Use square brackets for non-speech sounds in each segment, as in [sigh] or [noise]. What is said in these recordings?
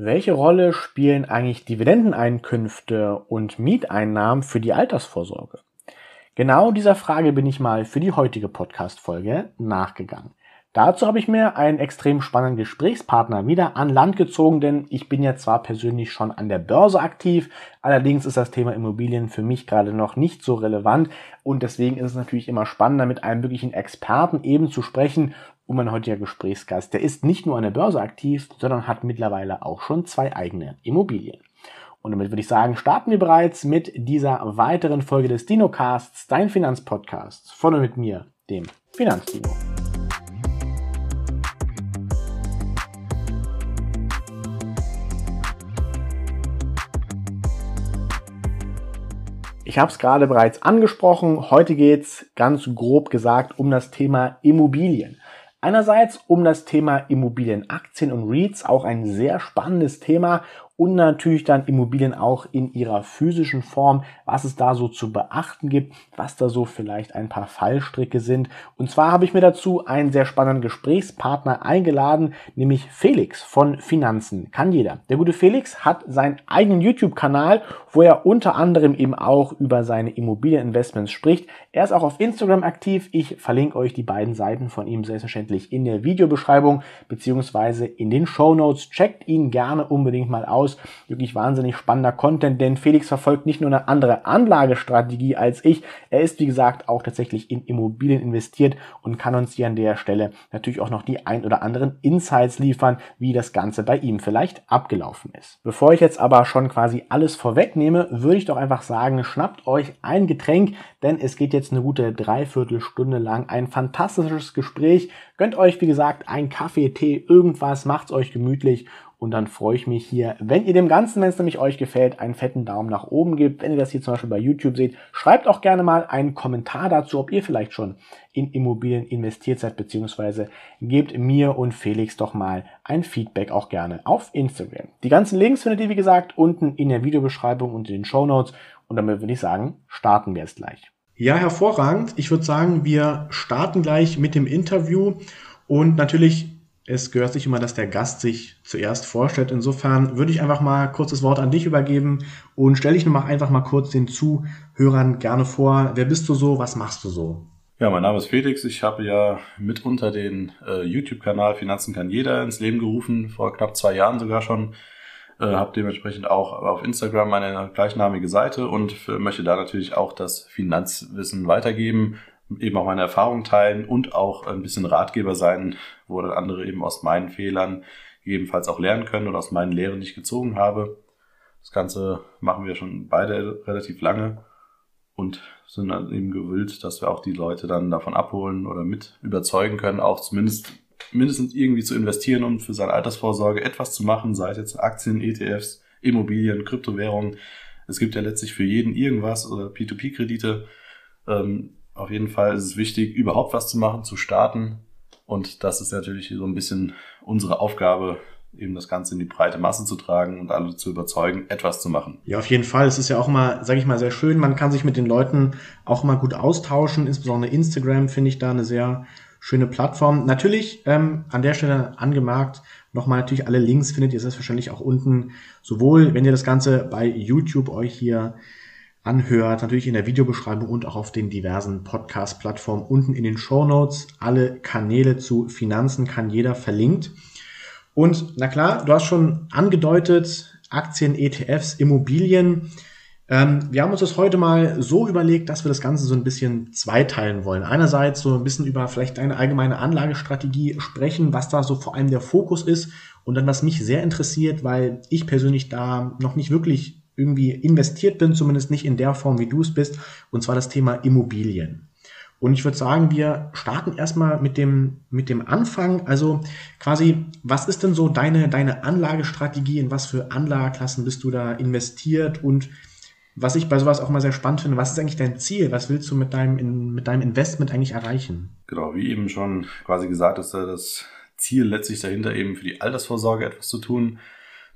Welche Rolle spielen eigentlich Dividendeneinkünfte und Mieteinnahmen für die Altersvorsorge? Genau dieser Frage bin ich mal für die heutige Podcast-Folge nachgegangen. Dazu habe ich mir einen extrem spannenden Gesprächspartner wieder an Land gezogen, denn ich bin ja zwar persönlich schon an der Börse aktiv, allerdings ist das Thema Immobilien für mich gerade noch nicht so relevant und deswegen ist es natürlich immer spannender, mit einem wirklichen Experten eben zu sprechen. Und mein heutiger Gesprächsgast, der ist nicht nur an der Börse aktiv, sondern hat mittlerweile auch schon zwei eigene Immobilien. Und damit würde ich sagen, starten wir bereits mit dieser weiteren Folge des DinoCasts, dein Finanzpodcast, von und mit mir, dem Finanzdino. Ich habe es gerade bereits angesprochen. Heute geht es ganz grob gesagt um das Thema Immobilien. Einerseits um das Thema Immobilienaktien und REITs, auch ein sehr spannendes Thema und natürlich dann Immobilien auch in ihrer physischen Form, was es da so zu beachten gibt, was da so vielleicht ein paar Fallstricke sind. Und zwar habe ich mir dazu einen sehr spannenden Gesprächspartner eingeladen, nämlich Felix von Finanzen. Kann jeder. Der gute Felix hat seinen eigenen YouTube-Kanal, wo er unter anderem eben auch über seine Immobilieninvestments spricht. Er ist auch auf Instagram aktiv. Ich verlinke euch die beiden Seiten von ihm selbstverständlich in der Videobeschreibung beziehungsweise in den Show Notes. Checkt ihn gerne unbedingt mal aus. Wirklich wahnsinnig spannender Content, denn Felix verfolgt nicht nur eine andere Anlagestrategie als ich. Er ist, wie gesagt, auch tatsächlich in Immobilien investiert und kann uns hier an der Stelle natürlich auch noch die ein oder anderen Insights liefern, wie das Ganze bei ihm vielleicht abgelaufen ist. Bevor ich jetzt aber schon quasi alles vorwegnehme, würde ich doch einfach sagen, schnappt euch ein Getränk, denn es geht jetzt eine gute Dreiviertelstunde lang ein fantastisches Gespräch. Gönnt euch, wie gesagt, ein Kaffee, Tee, irgendwas, macht's euch gemütlich und dann freue ich mich hier, wenn ihr dem Ganzen, wenn es nämlich euch gefällt, einen fetten Daumen nach oben gebt. Wenn ihr das hier zum Beispiel bei YouTube seht, schreibt auch gerne mal einen Kommentar dazu, ob ihr vielleicht schon in Immobilien investiert seid, beziehungsweise gebt mir und Felix doch mal ein Feedback auch gerne auf Instagram. Die ganzen Links findet ihr, wie gesagt, unten in der Videobeschreibung und in den Show Notes. Und damit würde ich sagen, starten wir jetzt gleich. Ja, hervorragend. Ich würde sagen, wir starten gleich mit dem Interview und natürlich es gehört sich immer, dass der Gast sich zuerst vorstellt. Insofern würde ich einfach mal kurz das Wort an dich übergeben und stelle dich noch einfach mal kurz den Zuhörern gerne vor. Wer bist du so? Was machst du so? Ja, mein Name ist Felix. Ich habe ja mitunter den äh, YouTube-Kanal Finanzen kann jeder ins Leben gerufen, vor knapp zwei Jahren sogar schon. Äh, habe dementsprechend auch auf Instagram eine gleichnamige Seite und möchte da natürlich auch das Finanzwissen weitergeben, eben auch meine Erfahrungen teilen und auch ein bisschen Ratgeber sein, wo dann andere eben aus meinen Fehlern gegebenenfalls auch lernen können oder aus meinen Lehren, die ich gezogen habe. Das Ganze machen wir schon beide relativ lange und sind dann eben gewillt, dass wir auch die Leute dann davon abholen oder mit überzeugen können, auch zumindest mindestens irgendwie zu investieren und für seine Altersvorsorge etwas zu machen, sei es jetzt Aktien, ETFs, Immobilien, Kryptowährungen. Es gibt ja letztlich für jeden irgendwas oder P2P-Kredite. Ähm, auf jeden Fall ist es wichtig, überhaupt was zu machen, zu starten. Und das ist natürlich so ein bisschen unsere Aufgabe, eben das Ganze in die breite Masse zu tragen und alle zu überzeugen, etwas zu machen. Ja, auf jeden Fall. Es ist ja auch mal, sage ich mal, sehr schön. Man kann sich mit den Leuten auch mal gut austauschen. Insbesondere Instagram finde ich da eine sehr schöne Plattform. Natürlich ähm, an der Stelle angemerkt, nochmal natürlich alle Links findet ihr selbstverständlich auch unten. Sowohl, wenn ihr das Ganze bei YouTube euch hier anhört, natürlich in der Videobeschreibung und auch auf den diversen Podcast-Plattformen unten in den Show Notes. Alle Kanäle zu Finanzen kann jeder verlinkt. Und na klar, du hast schon angedeutet, Aktien, ETFs, Immobilien. Ähm, wir haben uns das heute mal so überlegt, dass wir das Ganze so ein bisschen zweiteilen wollen. Einerseits so ein bisschen über vielleicht deine allgemeine Anlagestrategie sprechen, was da so vor allem der Fokus ist. Und dann, was mich sehr interessiert, weil ich persönlich da noch nicht wirklich irgendwie investiert bin, zumindest nicht in der Form, wie du es bist, und zwar das Thema Immobilien. Und ich würde sagen, wir starten erstmal mit dem, mit dem Anfang. Also quasi, was ist denn so deine, deine Anlagestrategie? In was für Anlageklassen bist du da investiert? Und was ich bei sowas auch mal sehr spannend finde, was ist eigentlich dein Ziel? Was willst du mit deinem, mit deinem Investment eigentlich erreichen? Genau, wie eben schon quasi gesagt, ist das Ziel letztlich dahinter eben für die Altersvorsorge etwas zu tun,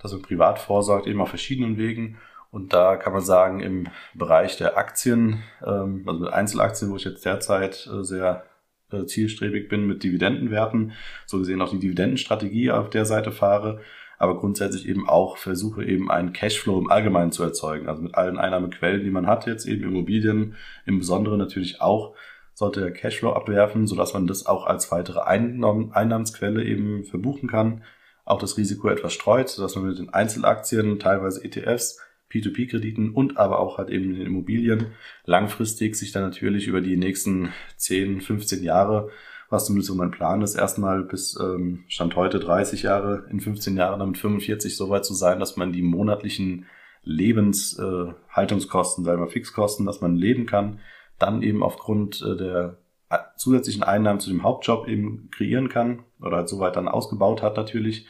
dass man privat vorsorgt, eben auf verschiedenen Wegen und da kann man sagen, im Bereich der Aktien, ähm, also mit Einzelaktien, wo ich jetzt derzeit äh, sehr äh, zielstrebig bin mit Dividendenwerten, so gesehen auch die Dividendenstrategie auf der Seite fahre, aber grundsätzlich eben auch versuche eben einen Cashflow im Allgemeinen zu erzeugen. Also mit allen Einnahmequellen, die man hat, jetzt eben Immobilien, im Besonderen natürlich auch, sollte der Cashflow abwerfen, sodass man das auch als weitere Einnahmensquelle eben verbuchen kann. Auch das Risiko etwas streut, sodass man mit den Einzelaktien, teilweise ETFs, P2P-Krediten und aber auch halt eben den Immobilien langfristig sich dann natürlich über die nächsten 10, 15 Jahre was zumindest so mein Plan ist, erstmal bis ähm, Stand heute 30 Jahre, in 15 Jahren damit 45 so weit zu sein, dass man die monatlichen Lebenshaltungskosten, äh, sagen wir Fixkosten, dass man leben kann, dann eben aufgrund äh, der äh, zusätzlichen Einnahmen zu dem Hauptjob eben kreieren kann oder halt soweit dann ausgebaut hat natürlich,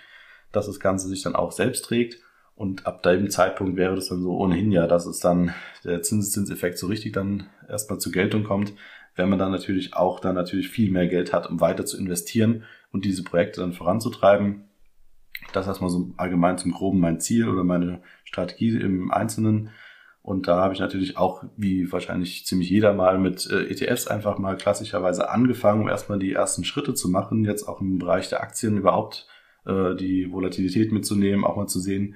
dass das Ganze sich dann auch selbst trägt. Und ab dem Zeitpunkt wäre das dann so ohnehin ja, dass es dann der Zinseszinseffekt so richtig dann erstmal zur Geltung kommt, wenn man dann natürlich auch dann natürlich viel mehr Geld hat, um weiter zu investieren und diese Projekte dann voranzutreiben. Das erstmal so allgemein zum Groben mein Ziel oder meine Strategie im Einzelnen. Und da habe ich natürlich auch, wie wahrscheinlich ziemlich jeder mal, mit äh, ETFs einfach mal klassischerweise angefangen, um erstmal die ersten Schritte zu machen, jetzt auch im Bereich der Aktien überhaupt äh, die Volatilität mitzunehmen, auch mal zu sehen,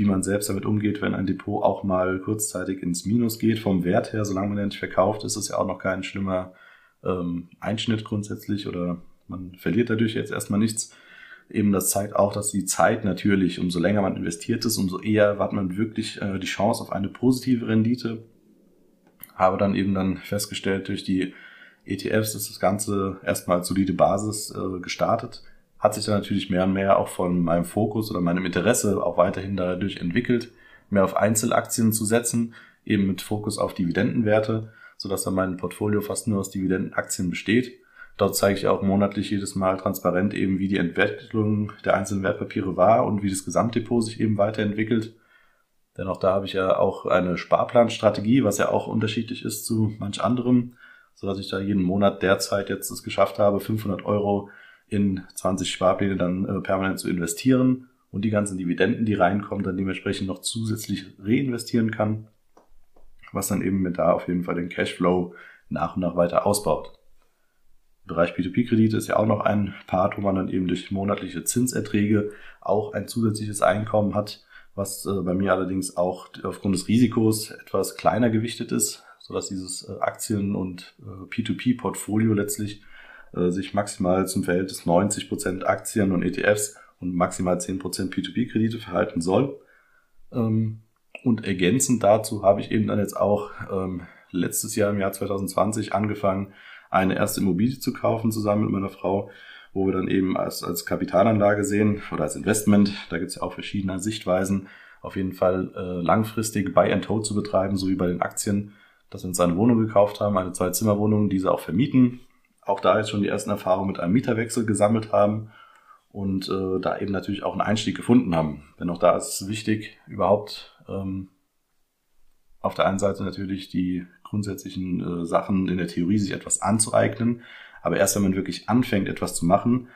wie man selbst damit umgeht, wenn ein Depot auch mal kurzzeitig ins Minus geht. Vom Wert her, solange man den nicht verkauft, ist es ja auch noch kein schlimmer ähm, Einschnitt grundsätzlich oder man verliert dadurch jetzt erstmal nichts. Eben das zeigt auch, dass die Zeit natürlich, umso länger man investiert ist, umso eher hat man wirklich äh, die Chance auf eine positive Rendite. Habe dann eben dann festgestellt, durch die ETFs ist das Ganze erstmal als solide Basis äh, gestartet hat sich dann natürlich mehr und mehr auch von meinem Fokus oder meinem Interesse auch weiterhin dadurch entwickelt, mehr auf Einzelaktien zu setzen, eben mit Fokus auf Dividendenwerte, sodass dann mein Portfolio fast nur aus Dividendenaktien besteht. Dort zeige ich auch monatlich jedes Mal transparent eben, wie die Entwicklung der einzelnen Wertpapiere war und wie das Gesamtdepot sich eben weiterentwickelt. Denn auch da habe ich ja auch eine Sparplanstrategie, was ja auch unterschiedlich ist zu manch anderem, so dass ich da jeden Monat derzeit jetzt es geschafft habe, 500 Euro in 20 Sparpläne dann äh, permanent zu investieren und die ganzen Dividenden, die reinkommen, dann dementsprechend noch zusätzlich reinvestieren kann, was dann eben mit da auf jeden Fall den Cashflow nach und nach weiter ausbaut. Im Bereich P2P-Kredite ist ja auch noch ein Part, wo man dann eben durch monatliche Zinserträge auch ein zusätzliches Einkommen hat, was äh, bei mir allerdings auch aufgrund des Risikos etwas kleiner gewichtet ist, sodass dieses äh, Aktien- und äh, P2P-Portfolio letztlich äh, sich maximal zum Verhältnis 90% Aktien und ETFs und maximal 10% P2P-Kredite verhalten soll. Ähm, und ergänzend dazu habe ich eben dann jetzt auch ähm, letztes Jahr im Jahr 2020 angefangen, eine erste Immobilie zu kaufen zusammen mit meiner Frau, wo wir dann eben als, als Kapitalanlage sehen oder als Investment, da gibt es ja auch verschiedene Sichtweisen, auf jeden Fall äh, langfristig Buy and Hold zu betreiben, so wie bei den Aktien, dass wir uns eine Wohnung gekauft haben, eine Zwei-Zimmer-Wohnung, diese auch vermieten, auch da jetzt schon die ersten Erfahrungen mit einem Mieterwechsel gesammelt haben und äh, da eben natürlich auch einen Einstieg gefunden haben. Denn auch da ist es wichtig, überhaupt ähm, auf der einen Seite natürlich die grundsätzlichen äh, Sachen in der Theorie sich etwas anzueignen, aber erst wenn man wirklich anfängt, etwas zu machen,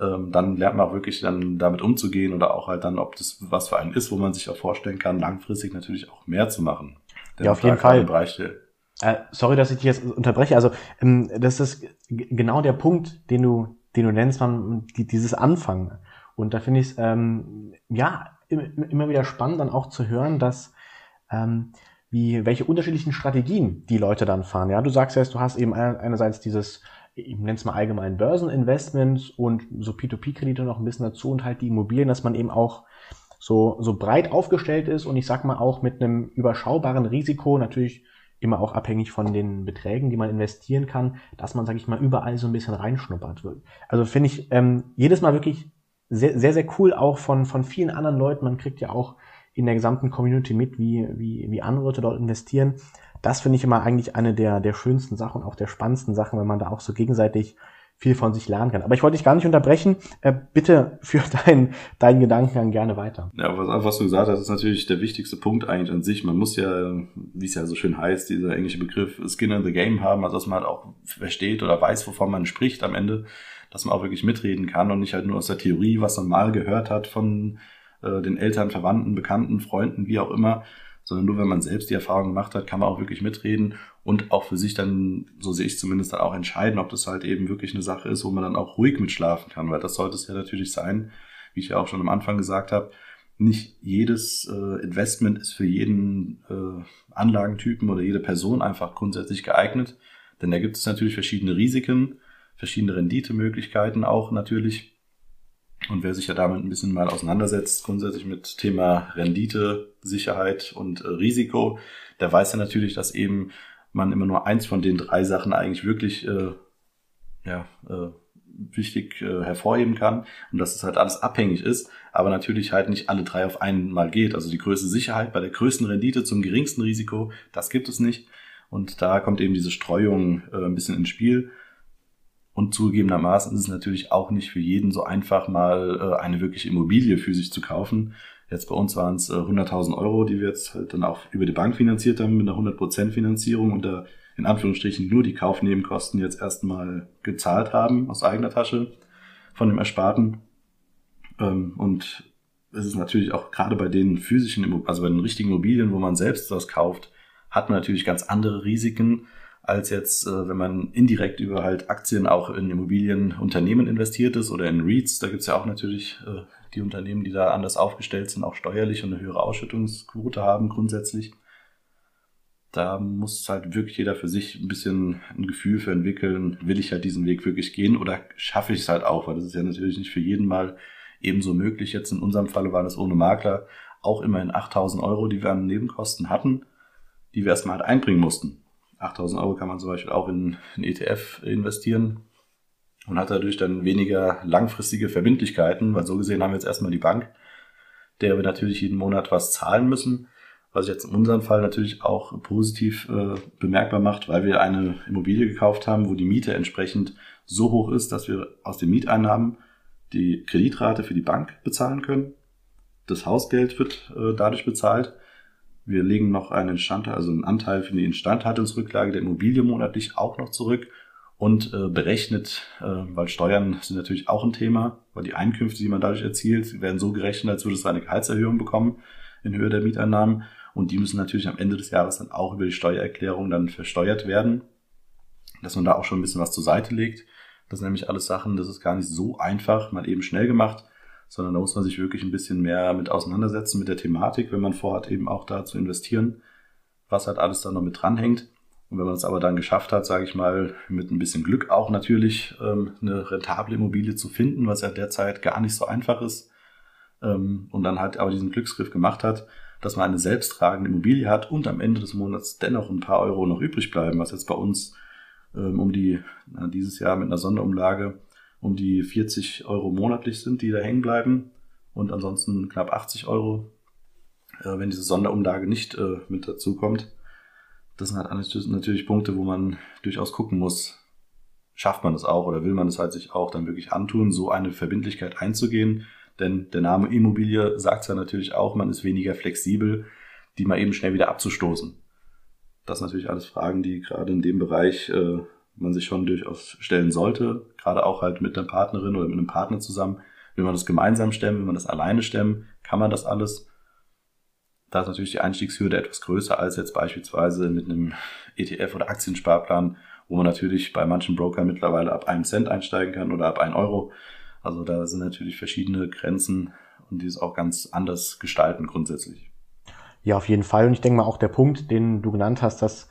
ähm, dann lernt man auch wirklich dann damit umzugehen oder auch halt dann, ob das was für einen ist, wo man sich auch vorstellen kann, langfristig natürlich auch mehr zu machen. Denn ja, auf jeden Fall. Bereich der äh, sorry, dass ich dich jetzt unterbreche. Also ähm, das ist genau der Punkt, den du, den du nennst, man, die, dieses Anfangen. Und da finde ich es ähm, ja immer wieder spannend, dann auch zu hören, dass ähm, wie welche unterschiedlichen Strategien die Leute dann fahren. Ja, du sagst ja, du hast eben einerseits dieses ich nenne es mal allgemein Börseninvestments und so P2P-Kredite noch ein bisschen dazu und halt die Immobilien, dass man eben auch so, so breit aufgestellt ist und ich sag mal auch mit einem überschaubaren Risiko natürlich immer auch abhängig von den Beträgen, die man investieren kann, dass man, sage ich mal, überall so ein bisschen reinschnuppert. Also finde ich ähm, jedes Mal wirklich sehr, sehr, sehr cool auch von, von vielen anderen Leuten. Man kriegt ja auch in der gesamten Community mit, wie, wie, wie andere Leute dort investieren. Das finde ich immer eigentlich eine der, der schönsten Sachen, auch der spannendsten Sachen, wenn man da auch so gegenseitig viel von sich lernen kann. Aber ich wollte dich gar nicht unterbrechen. Äh, bitte [laughs] führ deinen deinen Gedankengang gerne weiter. Ja, was, was du gesagt hast, ist natürlich der wichtigste Punkt eigentlich an sich. Man muss ja, wie es ja so schön heißt, dieser englische Begriff Skin in the Game haben, also dass man halt auch versteht oder weiß, wovon man spricht am Ende, dass man auch wirklich mitreden kann und nicht halt nur aus der Theorie, was man mal gehört hat von äh, den Eltern, Verwandten, Bekannten, Freunden, wie auch immer, sondern nur wenn man selbst die Erfahrung gemacht hat, kann man auch wirklich mitreden und auch für sich dann, so sehe ich zumindest dann auch entscheiden, ob das halt eben wirklich eine Sache ist, wo man dann auch ruhig mitschlafen kann, weil das sollte es ja natürlich sein. wie ich ja auch schon am Anfang gesagt habe, nicht jedes äh, Investment ist für jeden äh, Anlagentypen oder jede Person einfach grundsätzlich geeignet. Denn da gibt es natürlich verschiedene Risiken, verschiedene Renditemöglichkeiten auch natürlich. Und wer sich ja damit ein bisschen mal auseinandersetzt, grundsätzlich mit Thema Rendite, Sicherheit und äh, Risiko, der weiß ja natürlich, dass eben man immer nur eins von den drei Sachen eigentlich wirklich äh, ja, äh, wichtig äh, hervorheben kann und dass es halt alles abhängig ist, aber natürlich halt nicht alle drei auf einmal geht. Also die größte Sicherheit bei der größten Rendite zum geringsten Risiko, das gibt es nicht. Und da kommt eben diese Streuung äh, ein bisschen ins Spiel. Und zugegebenermaßen ist es natürlich auch nicht für jeden so einfach, mal äh, eine wirkliche Immobilie für sich zu kaufen. Jetzt bei uns waren es äh, 100.000 Euro, die wir jetzt halt dann auch über die Bank finanziert haben mit einer 100% Finanzierung und da in Anführungsstrichen nur die Kaufnebenkosten jetzt erstmal gezahlt haben aus eigener Tasche von dem Ersparten. Ähm, und es ist natürlich auch gerade bei den physischen, also bei den richtigen Immobilien, wo man selbst was kauft, hat man natürlich ganz andere Risiken als jetzt, äh, wenn man indirekt über halt Aktien auch in Immobilienunternehmen investiert ist oder in REITs. Da gibt's ja auch natürlich äh, die Unternehmen, die da anders aufgestellt sind, auch steuerlich und eine höhere Ausschüttungsquote haben grundsätzlich. Da muss halt wirklich jeder für sich ein bisschen ein Gefühl für entwickeln, will ich halt diesen Weg wirklich gehen oder schaffe ich es halt auch, weil das ist ja natürlich nicht für jeden mal ebenso möglich. Jetzt in unserem Falle war das ohne Makler auch immerhin 8000 Euro, die wir an Nebenkosten hatten, die wir erstmal halt einbringen mussten. 8000 Euro kann man zum Beispiel auch in einen ETF investieren und hat dadurch dann weniger langfristige Verbindlichkeiten, weil so gesehen haben wir jetzt erstmal die Bank, der wir natürlich jeden Monat was zahlen müssen, was jetzt in unserem Fall natürlich auch positiv äh, bemerkbar macht, weil wir eine Immobilie gekauft haben, wo die Miete entsprechend so hoch ist, dass wir aus den Mieteinnahmen die Kreditrate für die Bank bezahlen können. Das Hausgeld wird äh, dadurch bezahlt. Wir legen noch einen Instand, also einen Anteil für die Instandhaltungsrücklage der Immobilie monatlich auch noch zurück und äh, berechnet, äh, weil Steuern sind natürlich auch ein Thema, weil die Einkünfte, die man dadurch erzielt, werden so gerechnet, als würde es eine Gehaltserhöhung bekommen in Höhe der Mieteinnahmen und die müssen natürlich am Ende des Jahres dann auch über die Steuererklärung dann versteuert werden, dass man da auch schon ein bisschen was zur Seite legt. Das sind nämlich alles Sachen, das ist gar nicht so einfach, mal eben schnell gemacht, sondern da muss man sich wirklich ein bisschen mehr mit auseinandersetzen mit der Thematik, wenn man vorhat, eben auch da zu investieren, was halt alles da noch mit dranhängt. Und wenn man es aber dann geschafft hat, sage ich mal, mit ein bisschen Glück auch natürlich ähm, eine rentable Immobilie zu finden, was ja derzeit gar nicht so einfach ist, ähm, und dann halt aber diesen Glücksgriff gemacht hat, dass man eine selbsttragende Immobilie hat und am Ende des Monats dennoch ein paar Euro noch übrig bleiben, was jetzt bei uns ähm, um die, dieses Jahr mit einer Sonderumlage um die 40 Euro monatlich sind, die da hängen bleiben und ansonsten knapp 80 Euro, äh, wenn diese Sonderumlage nicht äh, mit dazu kommt das sind halt natürlich Punkte, wo man durchaus gucken muss, schafft man das auch oder will man es halt sich auch dann wirklich antun, so eine Verbindlichkeit einzugehen. Denn der Name Immobilie sagt ja natürlich auch, man ist weniger flexibel, die mal eben schnell wieder abzustoßen. Das sind natürlich alles Fragen, die gerade in dem Bereich äh, man sich schon durchaus stellen sollte. Gerade auch halt mit einer Partnerin oder mit einem Partner zusammen. Will man das gemeinsam stemmen, will man das alleine stemmen, kann man das alles? da ist natürlich die Einstiegshürde etwas größer als jetzt beispielsweise mit einem ETF oder Aktiensparplan, wo man natürlich bei manchen Brokern mittlerweile ab einem Cent einsteigen kann oder ab ein Euro. Also da sind natürlich verschiedene Grenzen und die es auch ganz anders gestalten grundsätzlich. Ja, auf jeden Fall. Und ich denke mal auch der Punkt, den du genannt hast, dass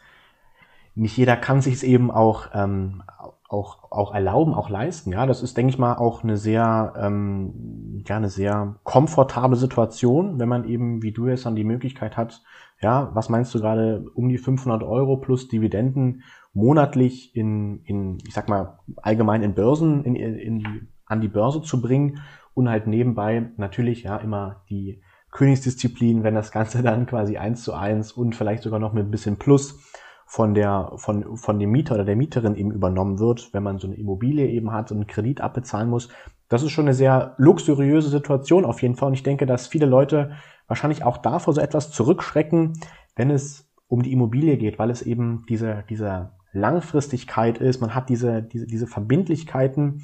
nicht jeder kann sich es eben auch ähm, auch, auch erlauben, auch leisten. Ja, das ist, denke ich mal, auch eine sehr, ähm, ja, eine sehr komfortable Situation, wenn man eben, wie du es dann die Möglichkeit hat, ja, was meinst du gerade, um die 500 Euro plus Dividenden monatlich in, in ich sag mal, allgemein in Börsen, in, in an die Börse zu bringen und halt nebenbei natürlich, ja, immer die Königsdisziplin, wenn das Ganze [laughs] dann quasi eins zu eins und vielleicht sogar noch mit ein bisschen Plus von der, von, von dem Mieter oder der Mieterin eben übernommen wird, wenn man so eine Immobilie eben hat und einen Kredit abbezahlen muss. Das ist schon eine sehr luxuriöse Situation auf jeden Fall. Und ich denke, dass viele Leute wahrscheinlich auch davor so etwas zurückschrecken, wenn es um die Immobilie geht, weil es eben diese, diese Langfristigkeit ist. Man hat diese, diese, diese Verbindlichkeiten.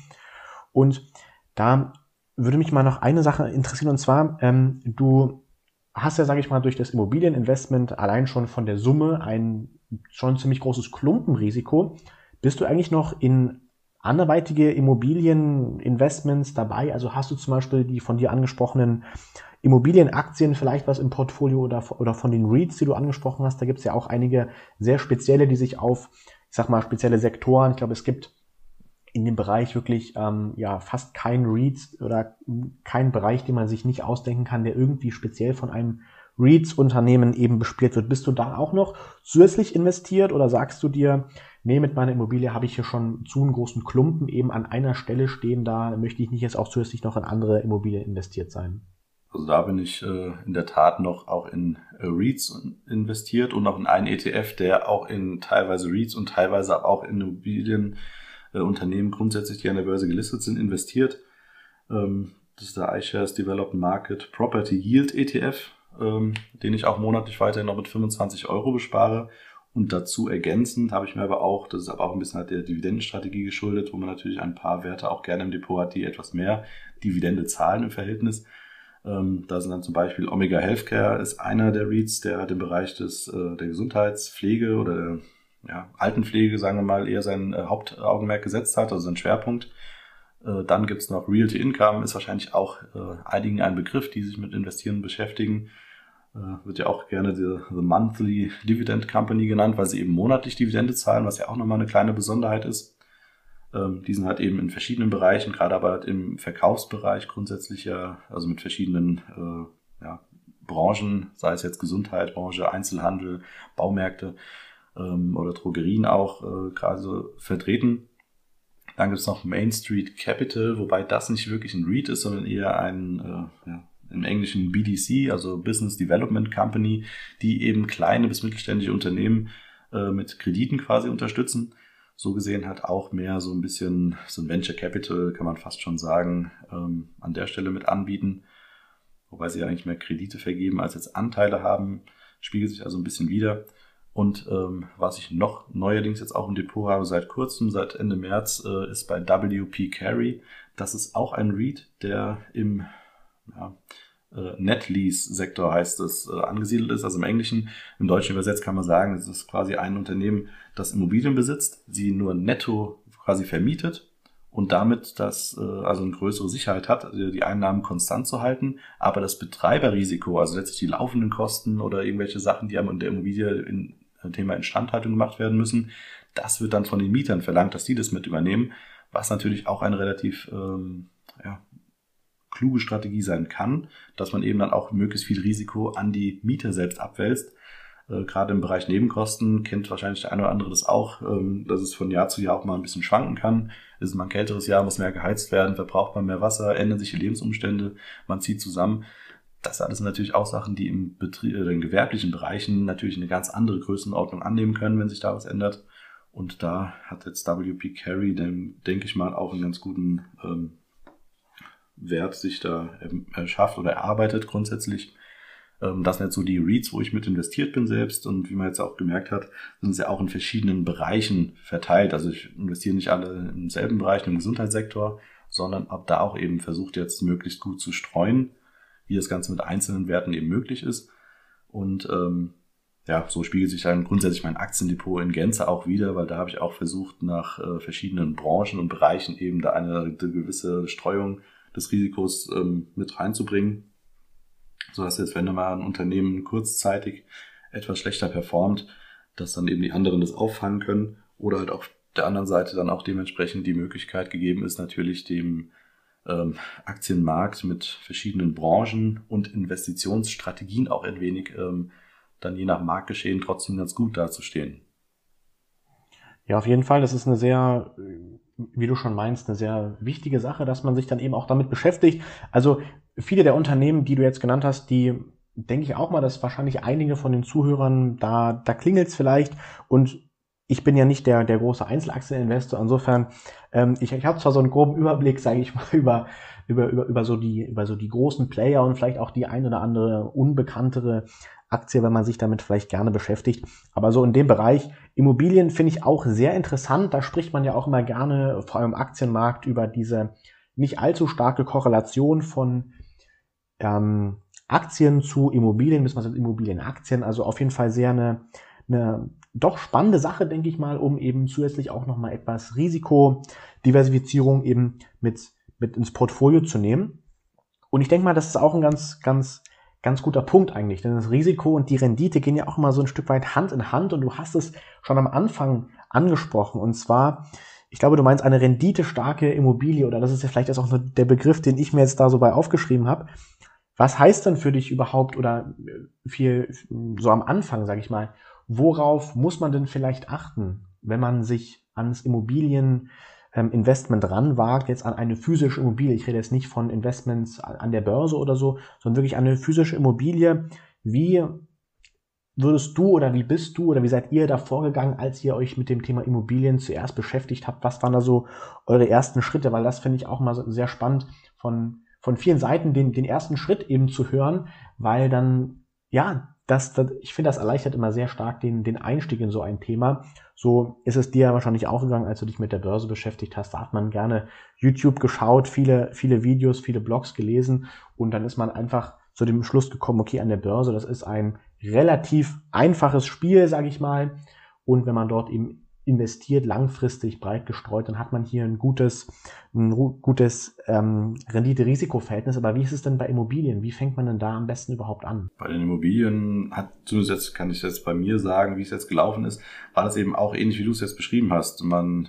Und da würde mich mal noch eine Sache interessieren, und zwar, ähm, du hast ja, sage ich mal, durch das Immobilieninvestment allein schon von der Summe ein schon ziemlich großes Klumpenrisiko. Bist du eigentlich noch in anderweitige Immobilieninvestments dabei? Also hast du zum Beispiel die von dir angesprochenen Immobilienaktien vielleicht was im Portfolio oder, oder von den REITs, die du angesprochen hast? Da gibt es ja auch einige sehr spezielle, die sich auf, ich sag mal, spezielle Sektoren, ich glaube, es gibt in dem Bereich wirklich ähm, ja fast kein REITs oder kein Bereich, den man sich nicht ausdenken kann, der irgendwie speziell von einem REITs-Unternehmen eben bespielt wird. Bist du da auch noch zusätzlich investiert oder sagst du dir, nee, mit meiner Immobilie habe ich hier schon zu einen großen Klumpen eben an einer Stelle stehen, da möchte ich nicht jetzt auch zusätzlich noch in andere Immobilien investiert sein? Also da bin ich äh, in der Tat noch auch in äh, REITs investiert und auch in einen ETF, der auch in teilweise REITs und teilweise auch in Immobilienunternehmen äh, grundsätzlich, die an der Börse gelistet sind, investiert. Ähm, das ist der iShares Developed Market Property Yield ETF ähm, den ich auch monatlich weiterhin noch mit 25 Euro bespare. Und dazu ergänzend habe ich mir aber auch, das ist aber auch ein bisschen halt der Dividendenstrategie geschuldet, wo man natürlich ein paar Werte auch gerne im Depot hat, die etwas mehr Dividende zahlen im Verhältnis. Ähm, da sind dann zum Beispiel Omega Healthcare ist einer der REITs, der hat im Bereich des, äh, der Gesundheitspflege oder der ja, Altenpflege, sagen wir mal, eher sein äh, Hauptaugenmerk gesetzt hat, also sein Schwerpunkt. Äh, dann gibt's noch Realty Income, ist wahrscheinlich auch äh, einigen ein Begriff, die sich mit Investieren beschäftigen. Äh, wird ja auch gerne die, the Monthly Dividend Company genannt, weil sie eben monatlich Dividende zahlen, was ja auch nochmal eine kleine Besonderheit ist. Ähm, die sind halt eben in verschiedenen Bereichen, gerade aber halt im Verkaufsbereich grundsätzlich ja, also mit verschiedenen äh, ja, Branchen, sei es jetzt Gesundheit, Branche, Einzelhandel, Baumärkte ähm, oder Drogerien auch äh, gerade so vertreten. Dann gibt es noch Main Street Capital, wobei das nicht wirklich ein REIT ist, sondern eher ein äh, ja, im Englischen BDC, also Business Development Company, die eben kleine bis mittelständische Unternehmen äh, mit Krediten quasi unterstützen. So gesehen hat auch mehr so ein bisschen so ein Venture Capital, kann man fast schon sagen, ähm, an der Stelle mit anbieten. Wobei sie eigentlich mehr Kredite vergeben als jetzt Anteile haben, spiegelt sich also ein bisschen wieder. Und ähm, was ich noch neuerdings jetzt auch im Depot habe seit kurzem, seit Ende März, äh, ist bei WP Carry. Das ist auch ein REIT, der im ja, äh, Netlease-Sektor heißt es, äh, angesiedelt ist. Also im Englischen, im Deutschen übersetzt kann man sagen, es ist quasi ein Unternehmen, das Immobilien besitzt, sie nur netto quasi vermietet und damit das äh, also eine größere Sicherheit hat, die Einnahmen konstant zu halten, aber das Betreiberrisiko, also letztlich die laufenden Kosten oder irgendwelche Sachen, die am der Immobilie in Thema Instandhaltung gemacht werden müssen. Das wird dann von den Mietern verlangt, dass die das mit übernehmen, was natürlich auch eine relativ ähm, ja, kluge Strategie sein kann, dass man eben dann auch möglichst viel Risiko an die Mieter selbst abwälzt. Äh, gerade im Bereich Nebenkosten kennt wahrscheinlich der eine oder andere das auch, ähm, dass es von Jahr zu Jahr auch mal ein bisschen schwanken kann. Ist es mal ein kälteres Jahr, muss mehr geheizt werden, verbraucht man mehr Wasser, ändern sich die Lebensumstände, man zieht zusammen das alles sind natürlich auch Sachen, die im Betrieb, äh, in gewerblichen Bereichen natürlich eine ganz andere Größenordnung annehmen können, wenn sich da was ändert. Und da hat jetzt WP Carry, denke ich mal, auch einen ganz guten ähm, Wert sich da erschafft oder erarbeitet grundsätzlich. Ähm, das sind jetzt so die REITs, wo ich mit investiert bin selbst. Und wie man jetzt auch gemerkt hat, sind sie auch in verschiedenen Bereichen verteilt. Also ich investiere nicht alle im selben Bereich, im Gesundheitssektor, sondern habe da auch eben versucht, jetzt möglichst gut zu streuen wie das Ganze mit einzelnen Werten eben möglich ist. Und ähm, ja, so spiegelt sich dann grundsätzlich mein Aktiendepot in Gänze auch wieder, weil da habe ich auch versucht, nach äh, verschiedenen Branchen und Bereichen eben da eine, eine gewisse Streuung des Risikos ähm, mit reinzubringen. So dass jetzt, wenn mal ein Unternehmen kurzzeitig etwas schlechter performt, dass dann eben die anderen das auffangen können oder halt auf der anderen Seite dann auch dementsprechend die Möglichkeit gegeben ist, natürlich dem ähm, Aktienmarkt mit verschiedenen Branchen und Investitionsstrategien auch ein wenig ähm, dann je nach Marktgeschehen trotzdem ganz gut dazustehen. Ja, auf jeden Fall. Das ist eine sehr, wie du schon meinst, eine sehr wichtige Sache, dass man sich dann eben auch damit beschäftigt. Also viele der Unternehmen, die du jetzt genannt hast, die denke ich auch mal, dass wahrscheinlich einige von den Zuhörern da, da klingelt es vielleicht und ich bin ja nicht der, der große Einzelaktieninvestor. Insofern, ähm, ich, ich habe zwar so einen groben Überblick, sage ich mal, [laughs] über, über, über, über, so die, über so die großen Player und vielleicht auch die ein oder andere unbekanntere Aktie, wenn man sich damit vielleicht gerne beschäftigt. Aber so in dem Bereich Immobilien finde ich auch sehr interessant. Da spricht man ja auch immer gerne, vor allem im Aktienmarkt, über diese nicht allzu starke Korrelation von ähm, Aktien zu Immobilien, beziehungsweise Immobilienaktien. Also auf jeden Fall sehr eine, eine doch spannende Sache, denke ich mal, um eben zusätzlich auch nochmal etwas Risikodiversifizierung eben mit, mit ins Portfolio zu nehmen. Und ich denke mal, das ist auch ein ganz, ganz, ganz guter Punkt eigentlich, denn das Risiko und die Rendite gehen ja auch immer so ein Stück weit Hand in Hand und du hast es schon am Anfang angesprochen und zwar, ich glaube, du meinst eine renditestarke Immobilie oder das ist ja vielleicht auch nur der Begriff, den ich mir jetzt da so bei aufgeschrieben habe. Was heißt denn für dich überhaupt oder viel so am Anfang, sage ich mal, worauf muss man denn vielleicht achten, wenn man sich ans Immobilien ähm, ranwagt, jetzt an eine physische Immobilie. Ich rede jetzt nicht von Investments an der Börse oder so, sondern wirklich eine physische Immobilie. Wie würdest du oder wie bist du oder wie seid ihr da vorgegangen, als ihr euch mit dem Thema Immobilien zuerst beschäftigt habt? Was waren da so eure ersten Schritte? Weil das finde ich auch mal sehr spannend von, von vielen Seiten den, den ersten Schritt eben zu hören, weil dann, ja, das, das ich finde, das erleichtert immer sehr stark den, den Einstieg in so ein Thema. So ist es dir wahrscheinlich auch gegangen, als du dich mit der Börse beschäftigt hast. Da hat man gerne YouTube geschaut, viele, viele Videos, viele Blogs gelesen und dann ist man einfach zu dem Schluss gekommen, okay, an der Börse, das ist ein relativ einfaches Spiel, sage ich mal. Und wenn man dort eben investiert, langfristig breit gestreut, dann hat man hier ein gutes, ein gutes ähm, Rendite-Risiko-Verhältnis. Aber wie ist es denn bei Immobilien? Wie fängt man denn da am besten überhaupt an? Bei den Immobilien hat zumindest kann ich jetzt bei mir sagen, wie es jetzt gelaufen ist, war das eben auch ähnlich, wie du es jetzt beschrieben hast. Man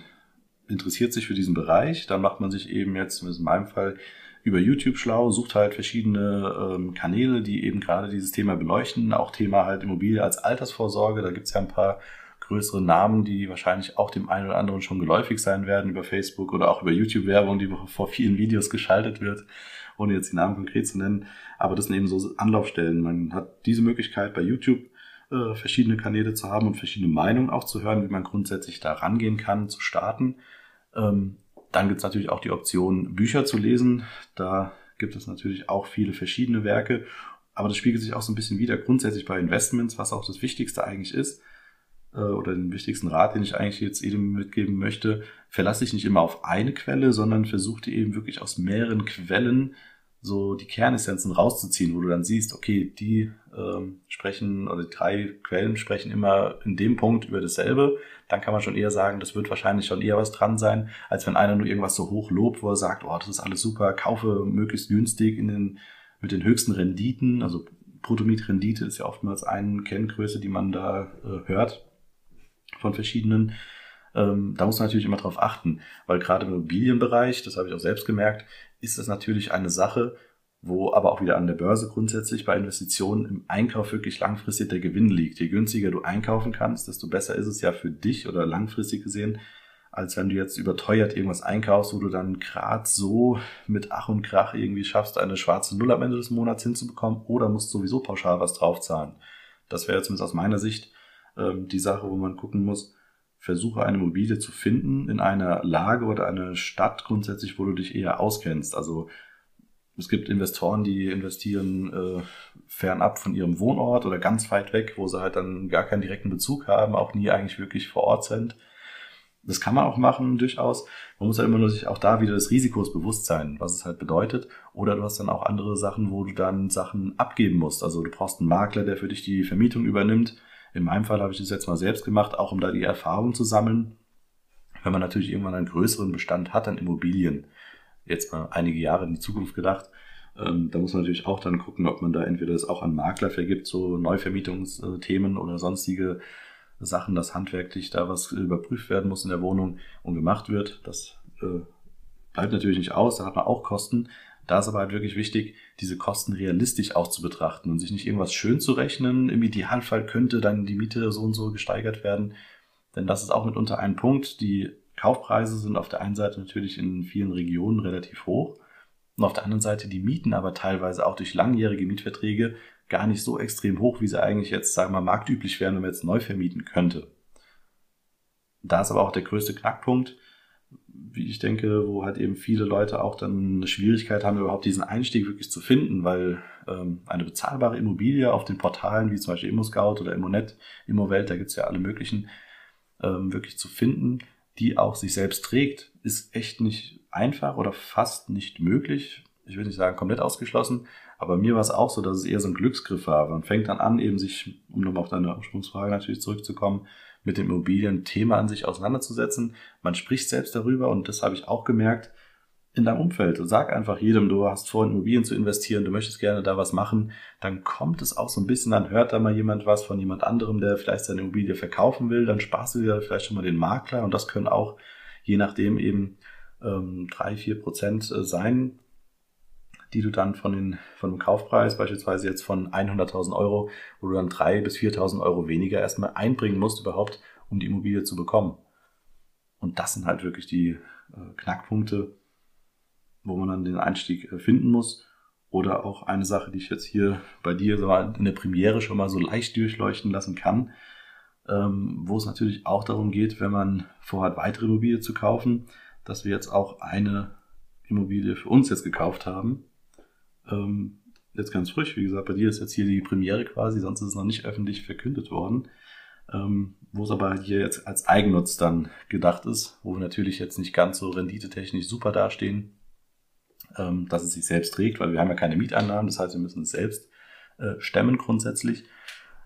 interessiert sich für diesen Bereich, dann macht man sich eben jetzt, zumindest in meinem Fall, über YouTube schlau, sucht halt verschiedene ähm, Kanäle, die eben gerade dieses Thema beleuchten. Auch Thema halt Immobilie als Altersvorsorge. Da gibt's ja ein paar größere Namen, die wahrscheinlich auch dem einen oder anderen schon geläufig sein werden über Facebook oder auch über YouTube-Werbung, die vor vielen Videos geschaltet wird, ohne jetzt die Namen konkret zu nennen. Aber das sind eben so Anlaufstellen. Man hat diese Möglichkeit bei YouTube äh, verschiedene Kanäle zu haben und verschiedene Meinungen auch zu hören, wie man grundsätzlich da rangehen kann, zu starten. Ähm, dann gibt es natürlich auch die Option, Bücher zu lesen. Da gibt es natürlich auch viele verschiedene Werke. Aber das spiegelt sich auch so ein bisschen wieder grundsätzlich bei Investments, was auch das Wichtigste eigentlich ist oder den wichtigsten Rat, den ich eigentlich jetzt jedem mitgeben möchte, verlasse dich nicht immer auf eine Quelle, sondern versuch dir eben wirklich aus mehreren Quellen so die Kernessenzen rauszuziehen, wo du dann siehst, okay, die ähm, sprechen oder die drei Quellen sprechen immer in dem Punkt über dasselbe, dann kann man schon eher sagen, das wird wahrscheinlich schon eher was dran sein, als wenn einer nur irgendwas so hoch lobt, wo er sagt, oh, das ist alles super, kaufe möglichst günstig in den, mit den höchsten Renditen, also Bruttomietrendite ist ja oftmals eine Kenngröße, die man da äh, hört von verschiedenen. Ähm, da muss man natürlich immer drauf achten, weil gerade im Immobilienbereich, das habe ich auch selbst gemerkt, ist das natürlich eine Sache, wo aber auch wieder an der Börse grundsätzlich bei Investitionen im Einkauf wirklich langfristig der Gewinn liegt. Je günstiger du einkaufen kannst, desto besser ist es ja für dich oder langfristig gesehen, als wenn du jetzt überteuert irgendwas einkaufst, wo du dann gerade so mit Ach und Krach irgendwie schaffst, eine schwarze Null am Ende des Monats hinzubekommen oder musst sowieso pauschal was draufzahlen. Das wäre zumindest aus meiner Sicht ähm, die Sache, wo man gucken muss, versuche eine Immobilie zu finden in einer Lage oder einer Stadt grundsätzlich, wo du dich eher auskennst. Also es gibt Investoren, die investieren äh, fernab von ihrem Wohnort oder ganz weit weg, wo sie halt dann gar keinen direkten Bezug haben, auch nie eigentlich wirklich vor Ort sind. Das kann man auch machen, durchaus. Man muss halt immer nur sich auch da wieder des Risikos bewusst sein, was es halt bedeutet. Oder du hast dann auch andere Sachen, wo du dann Sachen abgeben musst. Also du brauchst einen Makler, der für dich die Vermietung übernimmt. In meinem Fall habe ich das jetzt mal selbst gemacht, auch um da die Erfahrung zu sammeln. Wenn man natürlich irgendwann einen größeren Bestand hat an Immobilien, jetzt mal einige Jahre in die Zukunft gedacht, ähm, da muss man natürlich auch dann gucken, ob man da entweder das auch an Makler vergibt, so Neuvermietungsthemen oder sonstige Sachen, dass handwerklich da was überprüft werden muss in der Wohnung und gemacht wird. Das äh, bleibt natürlich nicht aus, da hat man auch Kosten. Da ist aber halt wirklich wichtig, diese Kosten realistisch auch zu betrachten und sich nicht irgendwas schön zu rechnen. Im Idealfall könnte dann die Miete so und so gesteigert werden. Denn das ist auch mitunter ein Punkt. Die Kaufpreise sind auf der einen Seite natürlich in vielen Regionen relativ hoch. Und auf der anderen Seite die Mieten aber teilweise auch durch langjährige Mietverträge gar nicht so extrem hoch, wie sie eigentlich jetzt, sagen wir marktüblich wären, wenn man jetzt neu vermieten könnte. Da ist aber auch der größte Knackpunkt wie ich denke, wo halt eben viele Leute auch dann eine Schwierigkeit haben, überhaupt diesen Einstieg wirklich zu finden, weil ähm, eine bezahlbare Immobilie auf den Portalen wie zum Beispiel ImmoScout oder ImmoNet, ImmoWelt, da gibt's ja alle möglichen, ähm, wirklich zu finden, die auch sich selbst trägt, ist echt nicht einfach oder fast nicht möglich. Ich will nicht sagen komplett ausgeschlossen, aber mir war es auch so, dass es eher so ein Glücksgriff war. Man fängt dann an, eben sich, um nochmal auf deine Ursprungsfrage natürlich zurückzukommen, mit dem Immobilienthema an sich auseinanderzusetzen. Man spricht selbst darüber und das habe ich auch gemerkt in deinem Umfeld. Sag einfach jedem, du hast vor, in Immobilien zu investieren, du möchtest gerne da was machen, dann kommt es auch so ein bisschen, dann hört da mal jemand was von jemand anderem, der vielleicht seine Immobilie verkaufen will, dann sparst du dir vielleicht schon mal den Makler und das können auch je nachdem eben ähm, drei, vier Prozent äh, sein, die du dann von, den, von dem Kaufpreis, beispielsweise jetzt von 100.000 Euro, wo du dann drei bis 4.000 Euro weniger erstmal einbringen musst überhaupt, um die Immobilie zu bekommen. Und das sind halt wirklich die äh, Knackpunkte, wo man dann den Einstieg äh, finden muss. Oder auch eine Sache, die ich jetzt hier bei dir in der Premiere schon mal so leicht durchleuchten lassen kann, ähm, wo es natürlich auch darum geht, wenn man vorhat, weitere Immobilien zu kaufen, dass wir jetzt auch eine Immobilie für uns jetzt gekauft haben. Ähm, jetzt ganz frisch, wie gesagt, bei dir ist jetzt hier die Premiere quasi, sonst ist es noch nicht öffentlich verkündet worden. Ähm, wo es aber hier jetzt als Eigennutz dann gedacht ist, wo wir natürlich jetzt nicht ganz so renditetechnisch super dastehen, ähm, dass es sich selbst trägt, weil wir haben ja keine Mieteinnahmen, das heißt, wir müssen es selbst äh, stemmen grundsätzlich.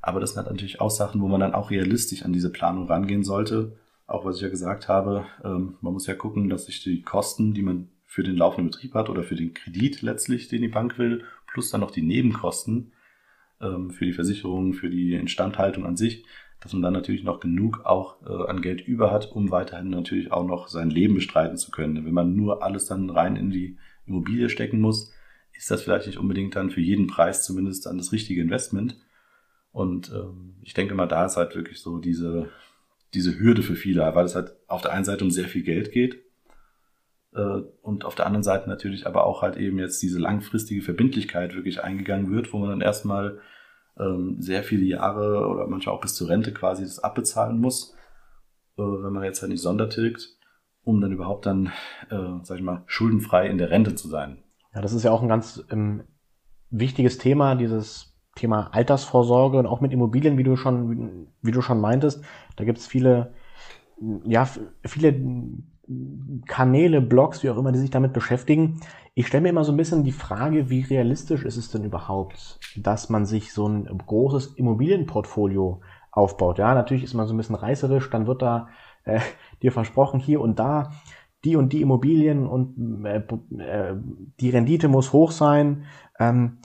Aber das sind halt natürlich auch Sachen, wo man dann auch realistisch an diese Planung rangehen sollte. Auch was ich ja gesagt habe, ähm, man muss ja gucken, dass sich die Kosten, die man für den laufenden Betrieb hat oder für den Kredit letztlich, den die Bank will, plus dann noch die Nebenkosten ähm, für die Versicherung, für die Instandhaltung an sich, dass man dann natürlich noch genug auch äh, an Geld über hat, um weiterhin natürlich auch noch sein Leben bestreiten zu können. Wenn man nur alles dann rein in die Immobilie stecken muss, ist das vielleicht nicht unbedingt dann für jeden Preis zumindest dann das richtige Investment. Und ähm, ich denke mal, da ist halt wirklich so diese, diese Hürde für viele, weil es halt auf der einen Seite um sehr viel Geld geht und auf der anderen Seite natürlich aber auch halt eben jetzt diese langfristige Verbindlichkeit wirklich eingegangen wird, wo man dann erstmal ähm, sehr viele Jahre oder manchmal auch bis zur Rente quasi das abbezahlen muss, äh, wenn man jetzt halt nicht sondertilgt, um dann überhaupt dann, äh, sag ich mal, schuldenfrei in der Rente zu sein. Ja, das ist ja auch ein ganz ähm, wichtiges Thema, dieses Thema Altersvorsorge und auch mit Immobilien, wie du schon, wie du schon meintest. Da gibt es viele, ja, viele Kanäle, Blogs, wie auch immer, die sich damit beschäftigen. Ich stelle mir immer so ein bisschen die Frage, wie realistisch ist es denn überhaupt, dass man sich so ein großes Immobilienportfolio aufbaut. Ja, natürlich ist man so ein bisschen reißerisch, dann wird da äh, dir versprochen, hier und da die und die Immobilien und äh, äh, die Rendite muss hoch sein. Ähm,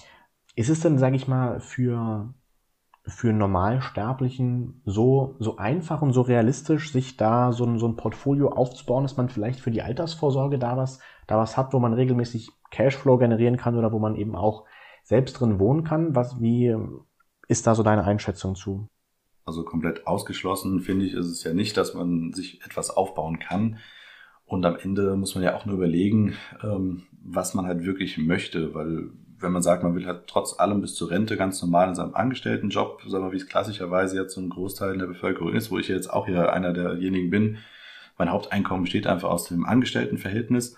ist es denn, sage ich mal, für für Normalsterblichen so, so einfach und so realistisch, sich da so ein, so ein Portfolio aufzubauen, dass man vielleicht für die Altersvorsorge da was, da was hat, wo man regelmäßig Cashflow generieren kann oder wo man eben auch selbst drin wohnen kann? Was, wie ist da so deine Einschätzung zu? Also komplett ausgeschlossen finde ich, ist es ja nicht, dass man sich etwas aufbauen kann. Und am Ende muss man ja auch nur überlegen, ähm, was man halt wirklich möchte, weil wenn man sagt, man will halt trotz allem bis zur Rente ganz normal in seinem Angestelltenjob, sagen wir, wie es klassischerweise jetzt so ein Großteil der Bevölkerung ist, wo ich jetzt auch hier einer derjenigen bin, mein Haupteinkommen besteht einfach aus dem Angestelltenverhältnis.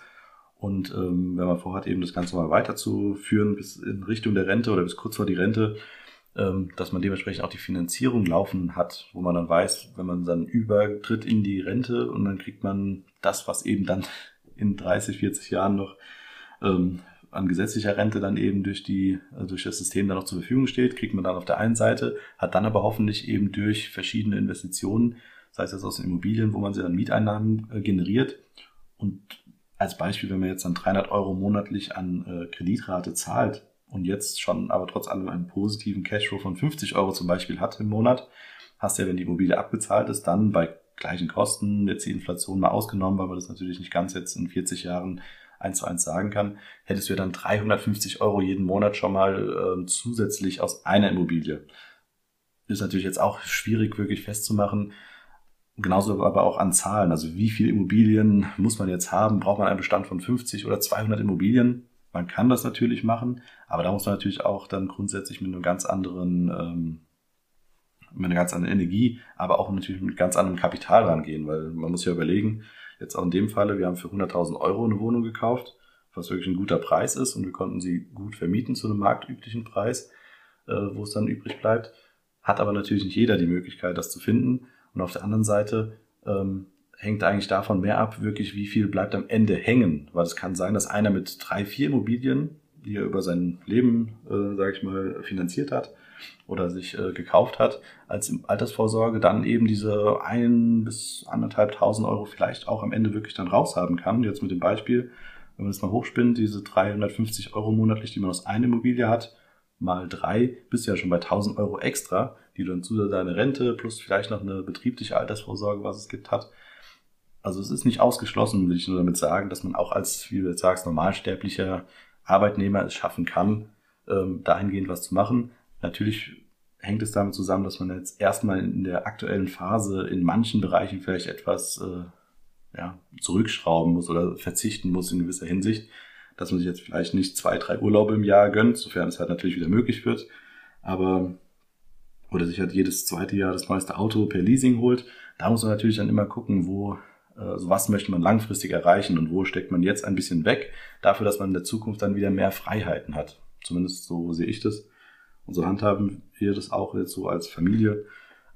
Und ähm, wenn man vorhat, eben das Ganze mal weiterzuführen bis in Richtung der Rente oder bis kurz vor die Rente, ähm, dass man dementsprechend auch die Finanzierung laufen hat, wo man dann weiß, wenn man dann übertritt in die Rente und dann kriegt man das, was eben dann in 30, 40 Jahren noch ähm, an gesetzlicher Rente dann eben durch die, also durch das System dann noch zur Verfügung steht, kriegt man dann auf der einen Seite, hat dann aber hoffentlich eben durch verschiedene Investitionen, sei es jetzt aus den Immobilien, wo man sie dann Mieteinnahmen äh, generiert. Und als Beispiel, wenn man jetzt dann 300 Euro monatlich an äh, Kreditrate zahlt und jetzt schon aber trotz allem einen positiven Cashflow von 50 Euro zum Beispiel hat im Monat, hast du ja, wenn die Immobilie abbezahlt ist, dann bei gleichen Kosten, jetzt die Inflation mal ausgenommen, weil man das natürlich nicht ganz jetzt in 40 Jahren eins zu eins sagen kann, hättest du dann 350 Euro jeden Monat schon mal äh, zusätzlich aus einer Immobilie. Ist natürlich jetzt auch schwierig wirklich festzumachen. Genauso aber auch an Zahlen. Also wie viele Immobilien muss man jetzt haben? Braucht man einen Bestand von 50 oder 200 Immobilien? Man kann das natürlich machen, aber da muss man natürlich auch dann grundsätzlich mit einem ganz anderen, ähm, mit einer ganz anderen Energie, aber auch natürlich mit ganz anderem Kapital rangehen, weil man muss ja überlegen, Jetzt auch in dem Falle, wir haben für 100.000 Euro eine Wohnung gekauft, was wirklich ein guter Preis ist und wir konnten sie gut vermieten zu einem marktüblichen Preis, äh, wo es dann übrig bleibt. Hat aber natürlich nicht jeder die Möglichkeit, das zu finden. Und auf der anderen Seite ähm, hängt eigentlich davon mehr ab, wirklich wie viel bleibt am Ende hängen. Weil es kann sein, dass einer mit drei, vier Immobilien die er über sein Leben, äh, sage ich mal, finanziert hat oder sich äh, gekauft hat als Altersvorsorge, dann eben diese ein bis anderthalb tausend Euro vielleicht auch am Ende wirklich dann raushaben kann. Jetzt mit dem Beispiel, wenn man das mal hochspinnt, diese 350 Euro monatlich, die man aus einer Immobilie hat, mal drei, bist du ja schon bei 1000 Euro extra, die du dann zu deiner Rente plus vielleicht noch eine betriebliche Altersvorsorge, was es gibt, hat. Also es ist nicht ausgeschlossen, will ich nur damit sagen, dass man auch als, wie du jetzt sagst, normalsterblicher Arbeitnehmer es schaffen kann, ähm, dahingehend was zu machen. Natürlich hängt es damit zusammen, dass man jetzt erstmal in der aktuellen Phase in manchen Bereichen vielleicht etwas äh, ja, zurückschrauben muss oder verzichten muss in gewisser Hinsicht, dass man sich jetzt vielleicht nicht zwei, drei Urlaube im Jahr gönnt, sofern es halt natürlich wieder möglich wird, aber oder sich halt jedes zweite Jahr das neueste Auto per Leasing holt. Da muss man natürlich dann immer gucken, wo also was möchte man langfristig erreichen und wo steckt man jetzt ein bisschen weg, dafür, dass man in der Zukunft dann wieder mehr Freiheiten hat. Zumindest so sehe ich das. Und so handhaben wir das auch jetzt so als Familie,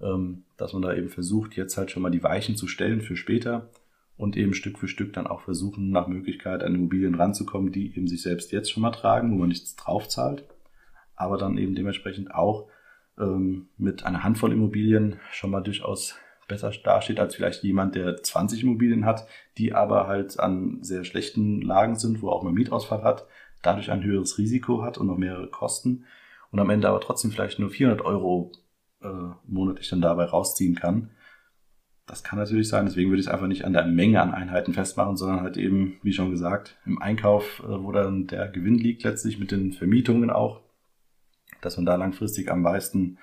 ähm, dass man da eben versucht, jetzt halt schon mal die Weichen zu stellen für später und eben Stück für Stück dann auch versuchen, nach Möglichkeit an Immobilien ranzukommen, die eben sich selbst jetzt schon mal tragen, wo man nichts drauf zahlt, aber dann eben dementsprechend auch ähm, mit einer Handvoll Immobilien schon mal durchaus besser dasteht als vielleicht jemand, der 20 Immobilien hat, die aber halt an sehr schlechten Lagen sind, wo auch mal Mietausfall hat, dadurch ein höheres Risiko hat und noch mehrere Kosten und am Ende aber trotzdem vielleicht nur 400 Euro äh, monatlich dann dabei rausziehen kann. Das kann natürlich sein, deswegen würde ich es einfach nicht an der Menge an Einheiten festmachen, sondern halt eben, wie schon gesagt, im Einkauf, äh, wo dann der Gewinn liegt, letztlich mit den Vermietungen auch, dass man da langfristig am meisten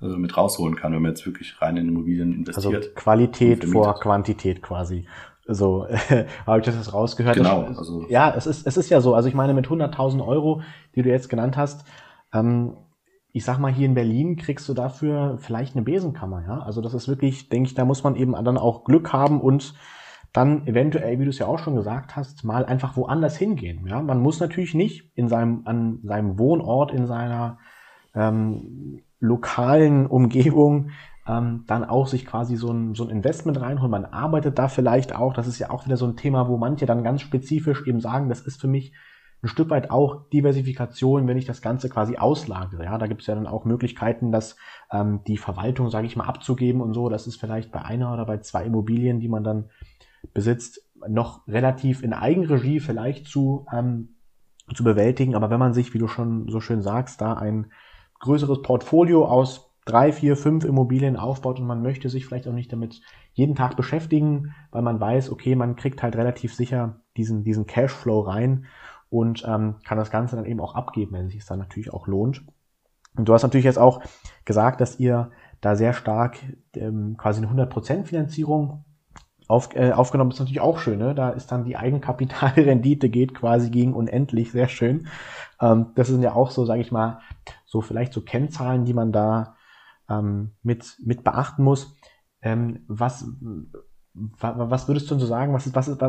also mit rausholen kann, wenn man jetzt wirklich rein in Immobilien investiert. Also Qualität vor Quantität quasi. So [laughs] habe ich das jetzt rausgehört. Genau. Das, also ja, es ist, es ist ja so. Also ich meine, mit 100.000 Euro, die du jetzt genannt hast, ähm, ich sag mal, hier in Berlin kriegst du dafür vielleicht eine Besenkammer, ja. Also das ist wirklich, denke ich, da muss man eben dann auch Glück haben und dann eventuell, wie du es ja auch schon gesagt hast, mal einfach woanders hingehen. Ja, man muss natürlich nicht in seinem, an seinem Wohnort, in seiner ähm, lokalen Umgebung ähm, dann auch sich quasi so ein, so ein Investment reinholen. Man arbeitet da vielleicht auch, das ist ja auch wieder so ein Thema, wo manche dann ganz spezifisch eben sagen, das ist für mich ein Stück weit auch Diversifikation, wenn ich das Ganze quasi auslagere. Ja, da gibt es ja dann auch Möglichkeiten, dass ähm, die Verwaltung, sage ich mal, abzugeben und so. Das ist vielleicht bei einer oder bei zwei Immobilien, die man dann besitzt, noch relativ in Eigenregie vielleicht zu ähm, zu bewältigen. Aber wenn man sich, wie du schon so schön sagst, da ein größeres Portfolio aus drei, vier, fünf Immobilien aufbaut und man möchte sich vielleicht auch nicht damit jeden Tag beschäftigen, weil man weiß, okay, man kriegt halt relativ sicher diesen, diesen Cashflow rein und ähm, kann das Ganze dann eben auch abgeben, wenn es sich dann natürlich auch lohnt. Und du hast natürlich jetzt auch gesagt, dass ihr da sehr stark ähm, quasi eine 100% Finanzierung auf, äh, aufgenommen ist natürlich auch schön. Ne? Da ist dann die Eigenkapitalrendite geht quasi gegen unendlich, sehr schön. Ähm, das sind ja auch so, sage ich mal, so vielleicht so Kennzahlen, die man da ähm, mit, mit beachten muss. Ähm, was, was würdest du denn so sagen? Was ist, was ist,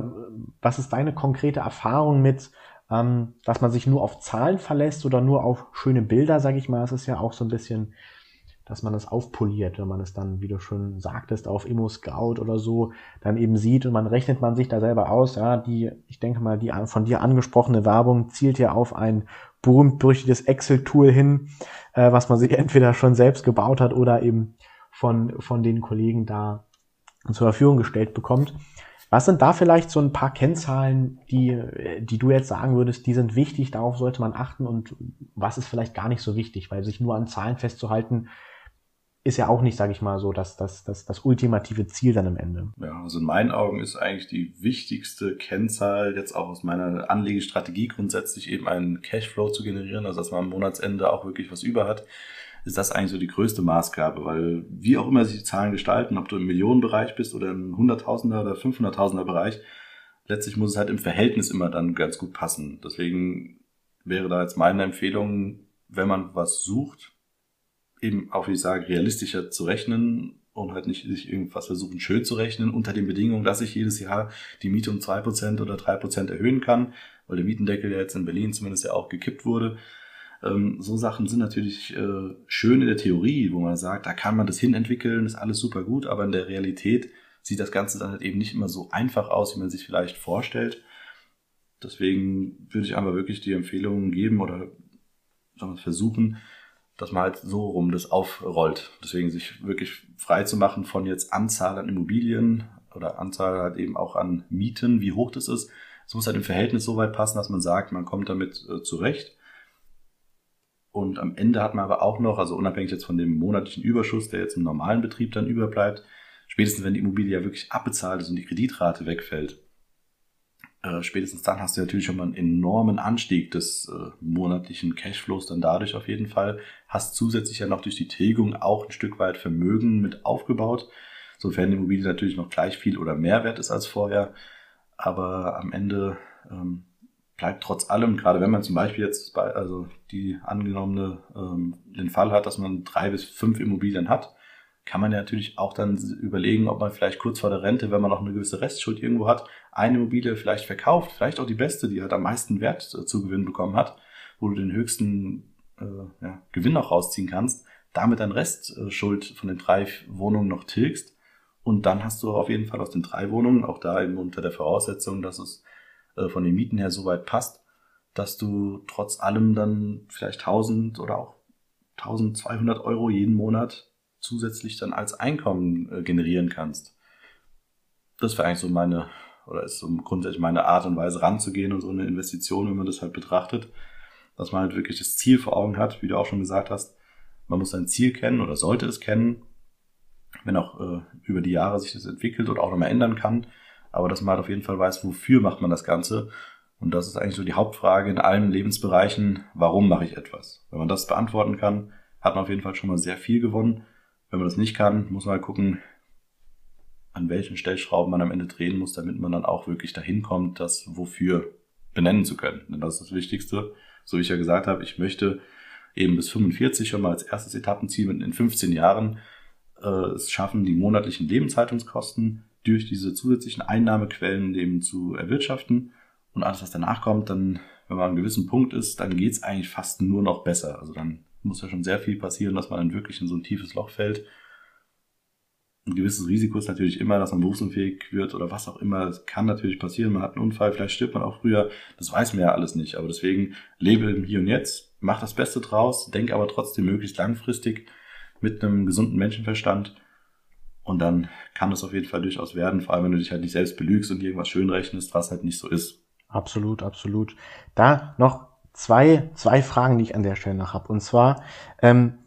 was ist deine konkrete Erfahrung mit, ähm, dass man sich nur auf Zahlen verlässt oder nur auf schöne Bilder, sage ich mal? Das ist ja auch so ein bisschen dass man es aufpoliert, wenn man es dann, wie du schon sagtest, auf Immo Scout oder so dann eben sieht und man rechnet man sich da selber aus, ja, die, ich denke mal, die von dir angesprochene Werbung zielt ja auf ein berühmt-berüchtigtes Excel-Tool hin, äh, was man sich [laughs] entweder schon selbst gebaut hat oder eben von, von den Kollegen da zur Verfügung gestellt bekommt. Was sind da vielleicht so ein paar Kennzahlen, die, die du jetzt sagen würdest, die sind wichtig, darauf sollte man achten und was ist vielleicht gar nicht so wichtig, weil sich nur an Zahlen festzuhalten, ist ja auch nicht, sage ich mal, so das, das, das, das ultimative Ziel dann am Ende. Ja, also in meinen Augen ist eigentlich die wichtigste Kennzahl jetzt auch aus meiner Anlegestrategie grundsätzlich eben einen Cashflow zu generieren, also dass man am Monatsende auch wirklich was über hat, ist das eigentlich so die größte Maßgabe, weil wie auch immer sich die Zahlen gestalten, ob du im Millionenbereich bist oder im Hunderttausender oder Fünfhunderttausender Bereich, letztlich muss es halt im Verhältnis immer dann ganz gut passen. Deswegen wäre da jetzt meine Empfehlung, wenn man was sucht, eben auch, wie ich sage, realistischer zu rechnen und halt nicht sich irgendwas versuchen schön zu rechnen unter den Bedingungen, dass ich jedes Jahr die Miete um zwei Prozent oder drei Prozent erhöhen kann, weil der Mietendeckel ja jetzt in Berlin zumindest ja auch gekippt wurde. Ähm, so Sachen sind natürlich äh, schön in der Theorie, wo man sagt, da kann man das hinentwickeln, ist alles super gut, aber in der Realität sieht das Ganze dann halt eben nicht immer so einfach aus, wie man sich vielleicht vorstellt. Deswegen würde ich einfach wirklich die Empfehlungen geben oder sagen wir, versuchen, dass man halt so rum das aufrollt. Deswegen sich wirklich frei zu machen von jetzt Anzahl an Immobilien oder Anzahl halt eben auch an Mieten, wie hoch das ist. Es muss halt im Verhältnis so weit passen, dass man sagt, man kommt damit äh, zurecht. Und am Ende hat man aber auch noch, also unabhängig jetzt von dem monatlichen Überschuss, der jetzt im normalen Betrieb dann überbleibt, spätestens wenn die Immobilie ja wirklich abbezahlt ist und die Kreditrate wegfällt, äh, spätestens dann hast du natürlich schon mal einen enormen Anstieg des äh, monatlichen Cashflows dann dadurch auf jeden Fall. Hast zusätzlich ja noch durch die Tilgung auch ein Stück weit Vermögen mit aufgebaut, sofern die Immobilie natürlich noch gleich viel oder mehr wert ist als vorher. Aber am Ende ähm, bleibt trotz allem, gerade wenn man zum Beispiel jetzt bei, also die angenommene ähm, den Fall hat, dass man drei bis fünf Immobilien hat, kann man ja natürlich auch dann überlegen, ob man vielleicht kurz vor der Rente, wenn man noch eine gewisse Restschuld irgendwo hat, eine Immobilie vielleicht verkauft, vielleicht auch die beste, die halt am meisten Wert äh, zu gewinnen bekommen hat, wo du den höchsten äh, ja, Gewinn auch rausziehen kannst, damit dann Restschuld von den drei Wohnungen noch tilgst. Und dann hast du auf jeden Fall aus den drei Wohnungen, auch da eben unter der Voraussetzung, dass es äh, von den Mieten her so weit passt, dass du trotz allem dann vielleicht 1000 oder auch 1200 Euro jeden Monat zusätzlich dann als Einkommen äh, generieren kannst. Das wäre eigentlich so meine, oder ist so grundsätzlich meine Art und Weise ranzugehen und so eine Investition, wenn man das halt betrachtet, dass man halt wirklich das Ziel vor Augen hat, wie du auch schon gesagt hast. Man muss sein Ziel kennen oder sollte es kennen, wenn auch äh, über die Jahre sich das entwickelt oder auch nochmal ändern kann. Aber dass man halt auf jeden Fall weiß, wofür macht man das Ganze. Und das ist eigentlich so die Hauptfrage in allen Lebensbereichen, warum mache ich etwas? Wenn man das beantworten kann, hat man auf jeden Fall schon mal sehr viel gewonnen. Wenn man das nicht kann, muss man halt gucken, an welchen Stellschrauben man am Ende drehen muss, damit man dann auch wirklich dahin kommt, das wofür benennen zu können. Denn das ist das Wichtigste. So wie ich ja gesagt habe, ich möchte eben bis 45 schon mal als erstes Etappenziel in 15 Jahren äh, es schaffen, die monatlichen Lebenshaltungskosten durch diese zusätzlichen Einnahmequellen eben zu erwirtschaften. Und alles, was danach kommt, dann, wenn man an einem gewissen Punkt ist, dann geht's eigentlich fast nur noch besser. Also dann muss ja schon sehr viel passieren, dass man dann wirklich in so ein tiefes Loch fällt. Ein gewisses Risiko ist natürlich immer, dass man berufsunfähig wird oder was auch immer. Das kann natürlich passieren. Man hat einen Unfall, vielleicht stirbt man auch früher. Das weiß man ja alles nicht. Aber deswegen lebe im Hier und Jetzt, mach das Beste draus, denk aber trotzdem möglichst langfristig mit einem gesunden Menschenverstand. Und dann kann es auf jeden Fall durchaus werden, vor allem wenn du dich halt nicht selbst belügst und irgendwas schön rechnest, was halt nicht so ist. Absolut, absolut. Da noch zwei, zwei Fragen, die ich an der Stelle noch habe. Und zwar, ähm,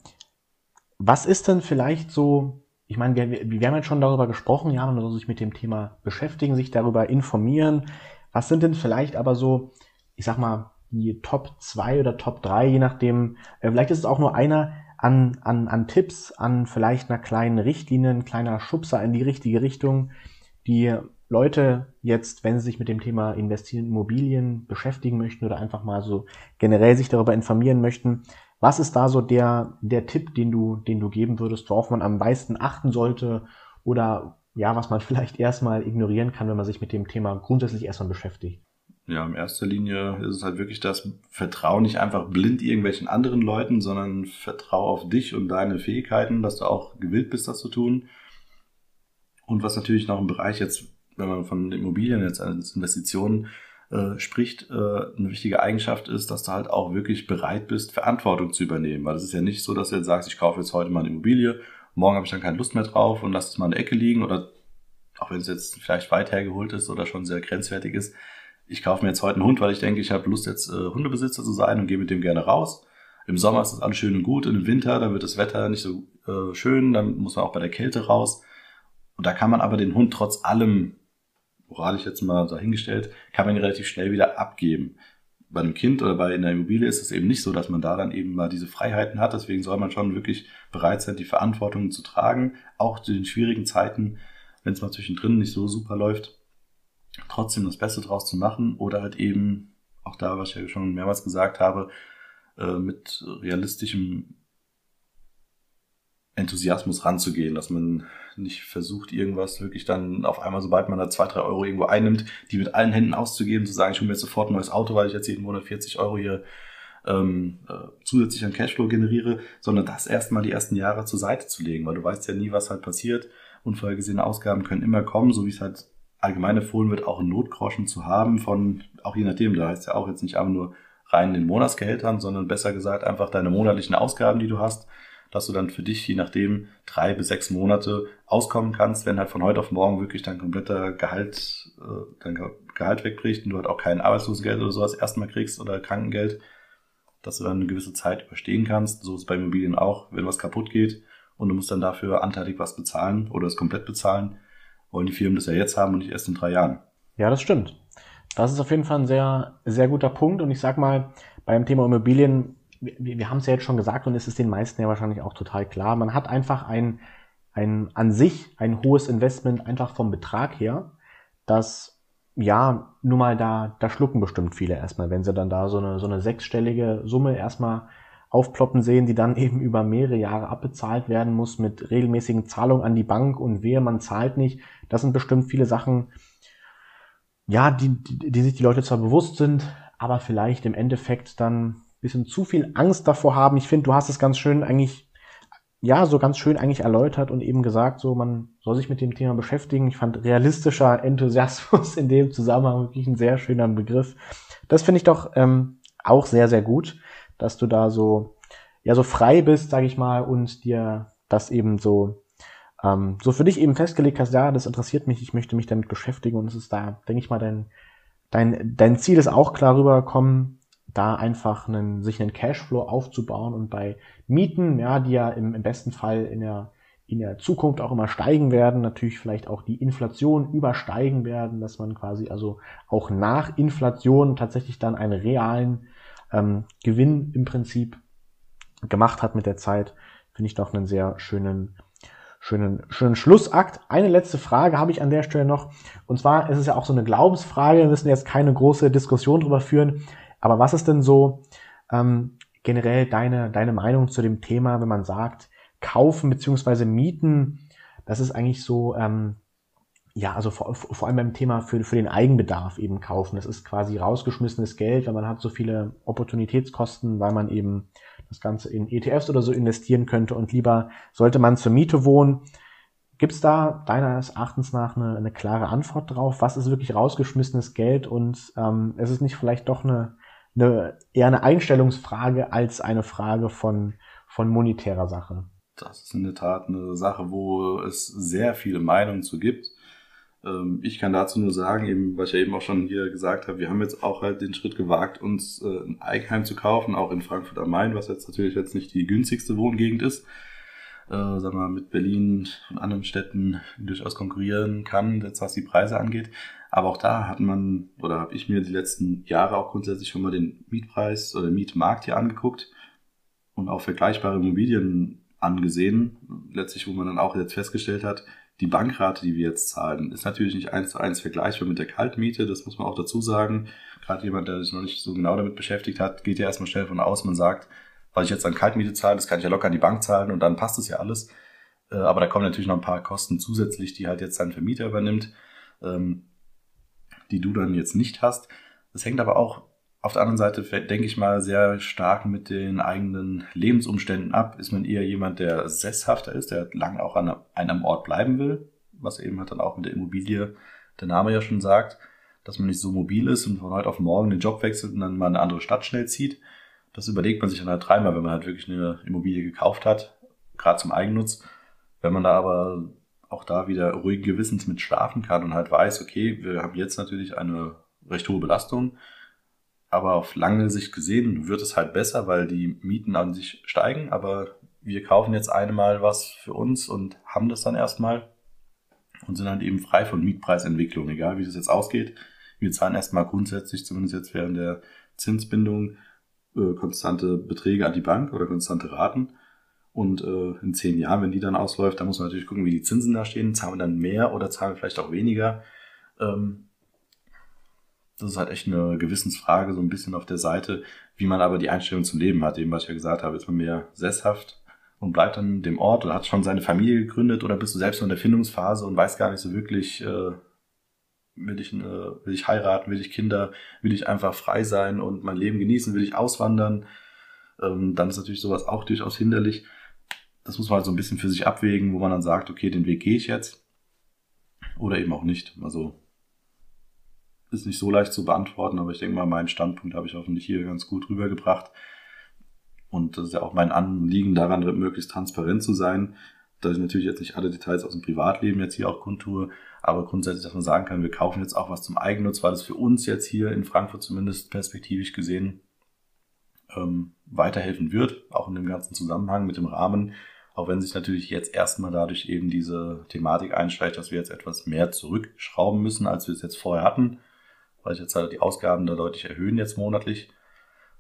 was ist denn vielleicht so, ich meine, wir, wir haben jetzt schon darüber gesprochen, ja, man soll sich mit dem Thema beschäftigen, sich darüber informieren. Was sind denn vielleicht aber so, ich sag mal, die Top 2 oder Top 3, je nachdem, äh, vielleicht ist es auch nur einer an, an, an Tipps, an vielleicht einer kleinen Richtlinie, ein kleiner Schubser in die richtige Richtung, die Leute jetzt, wenn sie sich mit dem Thema Investieren in Immobilien beschäftigen möchten oder einfach mal so generell sich darüber informieren möchten, was ist da so der, der Tipp, den du, den du geben würdest, worauf man am meisten achten sollte oder ja, was man [laughs] vielleicht erstmal ignorieren kann, wenn man sich mit dem Thema grundsätzlich erstmal beschäftigt? Ja, in erster Linie ist es halt wirklich das Vertrauen nicht einfach blind irgendwelchen anderen Leuten, sondern vertrau auf dich und deine Fähigkeiten, dass du auch gewillt bist, das zu tun. Und was natürlich noch im Bereich jetzt wenn man von Immobilien jetzt als Investitionen äh, spricht, äh, eine wichtige Eigenschaft ist, dass du halt auch wirklich bereit bist, Verantwortung zu übernehmen. Weil es ist ja nicht so, dass du jetzt sagst, ich kaufe jetzt heute mal eine Immobilie, morgen habe ich dann keine Lust mehr drauf und lass es mal in der Ecke liegen oder auch wenn es jetzt vielleicht weit hergeholt ist oder schon sehr grenzwertig ist, ich kaufe mir jetzt heute einen Hund, weil ich denke, ich habe Lust jetzt äh, Hundebesitzer zu sein und gehe mit dem gerne raus. Im Sommer ist das alles schön und gut und im Winter, dann wird das Wetter nicht so äh, schön, dann muss man auch bei der Kälte raus. Und da kann man aber den Hund trotz allem moralisch jetzt mal dahingestellt, kann man ihn relativ schnell wieder abgeben. Bei einem Kind oder bei einer Immobilie ist es eben nicht so, dass man da dann eben mal diese Freiheiten hat. Deswegen soll man schon wirklich bereit sein, die Verantwortung zu tragen, auch zu den schwierigen Zeiten, wenn es mal zwischendrin nicht so super läuft, trotzdem das Beste draus zu machen oder halt eben, auch da, was ich ja schon mehrmals gesagt habe, äh, mit realistischem Enthusiasmus ranzugehen, dass man nicht versucht, irgendwas wirklich dann auf einmal, sobald man da zwei, drei Euro irgendwo einnimmt, die mit allen Händen auszugeben, zu sagen, ich hole mir jetzt sofort ein neues Auto, weil ich jetzt jeden Monat 40 Euro hier ähm, äh, zusätzlich an Cashflow generiere, sondern das erstmal die ersten Jahre zur Seite zu legen, weil du weißt ja nie, was halt passiert. Unvorhergesehene Ausgaben können immer kommen, so wie es halt allgemein empfohlen wird, auch einen Notgroschen zu haben von, auch je nachdem, da heißt ja auch jetzt nicht einfach nur rein in Monatsgehältern, sondern besser gesagt einfach deine monatlichen Ausgaben, die du hast, dass du dann für dich, je nachdem, drei bis sechs Monate auskommen kannst, wenn halt von heute auf morgen wirklich dein kompletter Gehalt, äh, dein Gehalt wegbricht und du halt auch kein Arbeitslosengeld oder sowas erstmal kriegst oder Krankengeld, dass du dann eine gewisse Zeit überstehen kannst. So ist es bei Immobilien auch, wenn was kaputt geht und du musst dann dafür anteilig was bezahlen oder es komplett bezahlen, wollen die Firmen das ja jetzt haben und nicht erst in drei Jahren. Ja, das stimmt. Das ist auf jeden Fall ein sehr, sehr guter Punkt. Und ich sag mal, beim Thema Immobilien, wir, wir haben es ja jetzt schon gesagt und es ist den meisten ja wahrscheinlich auch total klar. Man hat einfach ein, ein an sich ein hohes Investment einfach vom Betrag her, das ja, nun mal da, da schlucken bestimmt viele erstmal, wenn sie dann da so eine, so eine sechsstellige Summe erstmal aufploppen sehen, die dann [laughs] eben über mehrere Jahre abbezahlt werden muss mit regelmäßigen Zahlungen an die Bank und wehe, man zahlt nicht. Das sind bestimmt viele Sachen, ja, die, die, die sich die Leute zwar bewusst sind, aber vielleicht im Endeffekt dann ein bisschen zu viel Angst davor haben. Ich finde, du hast es ganz schön eigentlich, ja, so ganz schön eigentlich erläutert und eben gesagt, so man soll sich mit dem Thema beschäftigen. Ich fand realistischer Enthusiasmus in dem Zusammenhang wirklich ein sehr schöner Begriff. Das finde ich doch ähm, auch sehr, sehr gut dass du da so, ja, so frei bist, sag ich mal, und dir das eben so, ähm, so für dich eben festgelegt hast, ja, das interessiert mich, ich möchte mich damit beschäftigen und es ist da, denke ich mal, dein, dein, dein Ziel ist auch klar rübergekommen, da einfach einen, sich einen Cashflow aufzubauen und bei Mieten, ja, die ja im, im besten Fall in der, in der Zukunft auch immer steigen werden, natürlich vielleicht auch die Inflation übersteigen werden, dass man quasi also auch nach Inflation tatsächlich dann einen realen ähm, Gewinn im Prinzip gemacht hat mit der Zeit, finde ich doch einen sehr schönen, schönen, schönen Schlussakt. Eine letzte Frage habe ich an der Stelle noch. Und zwar ist es ja auch so eine Glaubensfrage. Wir müssen jetzt keine große Diskussion drüber führen. Aber was ist denn so ähm, generell deine, deine Meinung zu dem Thema, wenn man sagt, kaufen beziehungsweise mieten? Das ist eigentlich so, ähm, ja, also vor, vor allem beim Thema für, für den Eigenbedarf eben kaufen. Das ist quasi rausgeschmissenes Geld, weil man hat so viele Opportunitätskosten, weil man eben das Ganze in ETFs oder so investieren könnte und lieber sollte man zur Miete wohnen. Gibt es da deines Erachtens nach eine, eine klare Antwort drauf? Was ist wirklich rausgeschmissenes Geld und ähm, ist es nicht vielleicht doch eine, eine eher eine Einstellungsfrage als eine Frage von, von monetärer Sache? Das ist in der Tat eine Sache, wo es sehr viele Meinungen zu gibt. Ähm, ich kann dazu nur sagen, eben, was ich ja eben auch schon hier gesagt habe, wir haben jetzt auch halt den Schritt gewagt, uns äh, ein Eigenheim zu kaufen, auch in Frankfurt am Main, was jetzt natürlich jetzt nicht die günstigste Wohngegend ist, äh, sagen wir mal, mit Berlin und anderen Städten durchaus konkurrieren kann, jetzt was die Preise angeht. Aber auch da hat man, oder habe ich mir die letzten Jahre auch grundsätzlich schon mal den Mietpreis oder Mietmarkt hier angeguckt und auch vergleichbare Immobilien angesehen, letztlich, wo man dann auch jetzt festgestellt hat, die Bankrate, die wir jetzt zahlen, ist natürlich nicht eins zu eins vergleichbar mit der Kaltmiete. Das muss man auch dazu sagen. Gerade jemand, der sich noch nicht so genau damit beschäftigt hat, geht ja erstmal schnell von aus. Man sagt, was ich jetzt an Kaltmiete zahle, das kann ich ja locker an die Bank zahlen und dann passt es ja alles. Äh, aber da kommen natürlich noch ein paar Kosten zusätzlich, die halt jetzt dein Vermieter übernimmt, ähm, die du dann jetzt nicht hast. Das hängt aber auch auf der anderen Seite denke ich mal sehr stark mit den eigenen Lebensumständen ab. Ist man eher jemand, der sesshafter ist, der lang auch an einem Ort bleiben will, was eben hat dann auch mit der Immobilie der Name ja schon sagt, dass man nicht so mobil ist und von heute auf morgen den Job wechselt und dann mal eine andere Stadt schnell zieht. Das überlegt man sich dann halt dreimal, wenn man halt wirklich eine Immobilie gekauft hat, gerade zum Eigennutz. Wenn man da aber auch da wieder ruhigen Gewissens mit schlafen kann und halt weiß, okay, wir haben jetzt natürlich eine recht hohe Belastung, aber auf lange Sicht gesehen wird es halt besser, weil die Mieten an sich steigen, aber wir kaufen jetzt einmal was für uns und haben das dann erstmal und sind dann eben frei von Mietpreisentwicklung, egal wie das jetzt ausgeht. Wir zahlen erstmal grundsätzlich, zumindest jetzt während der Zinsbindung, äh, konstante Beträge an die Bank oder konstante Raten. Und äh, in zehn Jahren, wenn die dann ausläuft, dann muss man natürlich gucken, wie die Zinsen da stehen. Zahlen wir dann mehr oder zahlen wir vielleicht auch weniger? Ähm, das ist halt echt eine Gewissensfrage, so ein bisschen auf der Seite, wie man aber die Einstellung zum Leben hat. Eben, was ich ja gesagt habe, ist man mehr sesshaft und bleibt an dem Ort oder hat schon seine Familie gegründet oder bist du selbst in der Findungsphase und weißt gar nicht so wirklich, äh, will ich, äh, will ich heiraten, will ich Kinder, will ich einfach frei sein und mein Leben genießen, will ich auswandern, ähm, dann ist natürlich sowas auch durchaus hinderlich. Das muss man halt so ein bisschen für sich abwägen, wo man dann sagt, okay, den Weg gehe ich jetzt oder eben auch nicht. Also ist nicht so leicht zu beantworten, aber ich denke mal, meinen Standpunkt habe ich hoffentlich hier ganz gut rübergebracht. Und das ist ja auch mein Anliegen daran, möglichst transparent zu sein, dass ich natürlich jetzt nicht alle Details aus dem Privatleben jetzt hier auch kundtue, aber grundsätzlich, dass man sagen kann, wir kaufen jetzt auch was zum Eigennutz, weil das für uns jetzt hier in Frankfurt zumindest perspektivisch gesehen ähm, weiterhelfen wird, auch in dem ganzen Zusammenhang mit dem Rahmen, auch wenn sich natürlich jetzt erstmal dadurch eben diese Thematik einschleicht, dass wir jetzt etwas mehr zurückschrauben müssen, als wir es jetzt vorher hatten, weil ich jetzt halt die Ausgaben da deutlich erhöhen jetzt monatlich,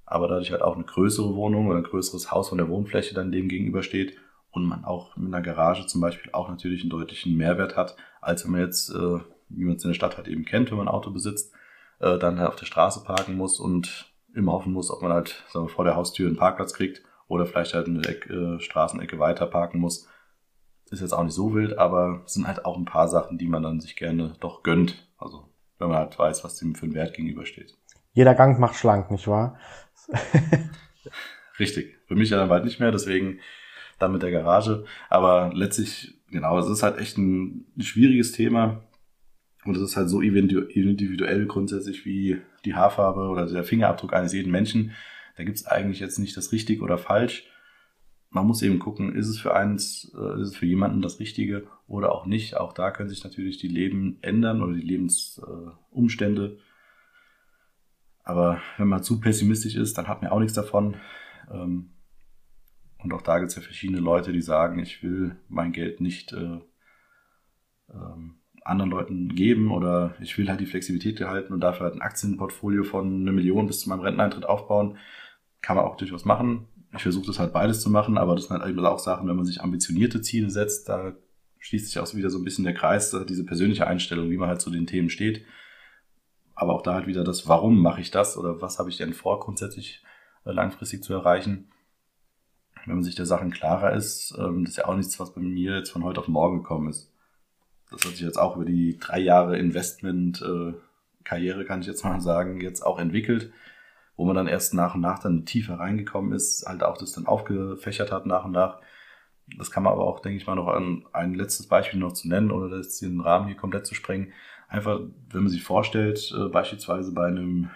aber dadurch halt auch eine größere Wohnung oder ein größeres Haus von der Wohnfläche dann dem gegenübersteht und man auch mit einer Garage zum Beispiel auch natürlich einen deutlichen Mehrwert hat, als wenn man jetzt, äh, wie man es in der Stadt halt eben kennt, wenn man ein Auto besitzt, äh, dann halt auf der Straße parken muss und immer hoffen muss, ob man halt sagen wir, vor der Haustür einen Parkplatz kriegt oder vielleicht halt eine Eck, äh, Straßenecke weiter parken muss. Ist jetzt auch nicht so wild, aber es sind halt auch ein paar Sachen, die man dann sich gerne doch gönnt. Also wenn man halt weiß, was dem für einen Wert gegenübersteht. Jeder Gang macht schlank, nicht wahr? [laughs] Richtig. Für mich ja dann bald nicht mehr, deswegen dann mit der Garage. Aber letztlich, genau, es ist halt echt ein, schwieriges Thema. Und es ist halt so individuell grundsätzlich wie die Haarfarbe oder der Fingerabdruck eines jeden Menschen. Da gibt es eigentlich jetzt nicht das richtig oder falsch. Man muss eben gucken, ist es für eins, äh, ist es für jemanden das Richtige oder auch nicht. Auch da können sich natürlich die Leben ändern oder die Lebensumstände. Aber wenn man zu pessimistisch ist, dann hat man auch nichts davon. Ähm, und auch da gibt es ja verschiedene Leute, die sagen, ich will mein Geld nicht äh, ähm, anderen Leuten geben oder ich will halt die Flexibilität erhalten und dafür halt ein Aktienportfolio von einer Million bis zu meinem Renteneintritt aufbauen. Kann man auch durchaus machen. Ich versuche das halt beides zu machen, aber das sind halt auch Sachen, wenn man sich ambitionierte Ziele setzt, da schließt sich auch wieder so ein bisschen der Kreis, diese persönliche Einstellung, wie man halt zu den Themen steht. Aber auch da halt wieder das, warum mache ich das oder was habe ich denn vor, grundsätzlich äh, langfristig zu erreichen wenn man sich der Sachen klarer ist, ähm, das ist ja auch nichts, was bei mir jetzt von heute auf morgen gekommen ist. Das hat sich jetzt auch über die drei Jahre Investment, äh, kann ich jetzt mal sagen, jetzt auch entwickelt, wo man dann erst nach und nach dann tiefer reingekommen ist, halt auch das dann aufgefächert hat nach und nach. Das kann man aber auch, denke ich mal, noch an ein letztes Beispiel noch zu nennen, oder das den Rahmen hier komplett zu sprengen. Einfach, wenn man sich vorstellt, äh, beispielsweise bei einem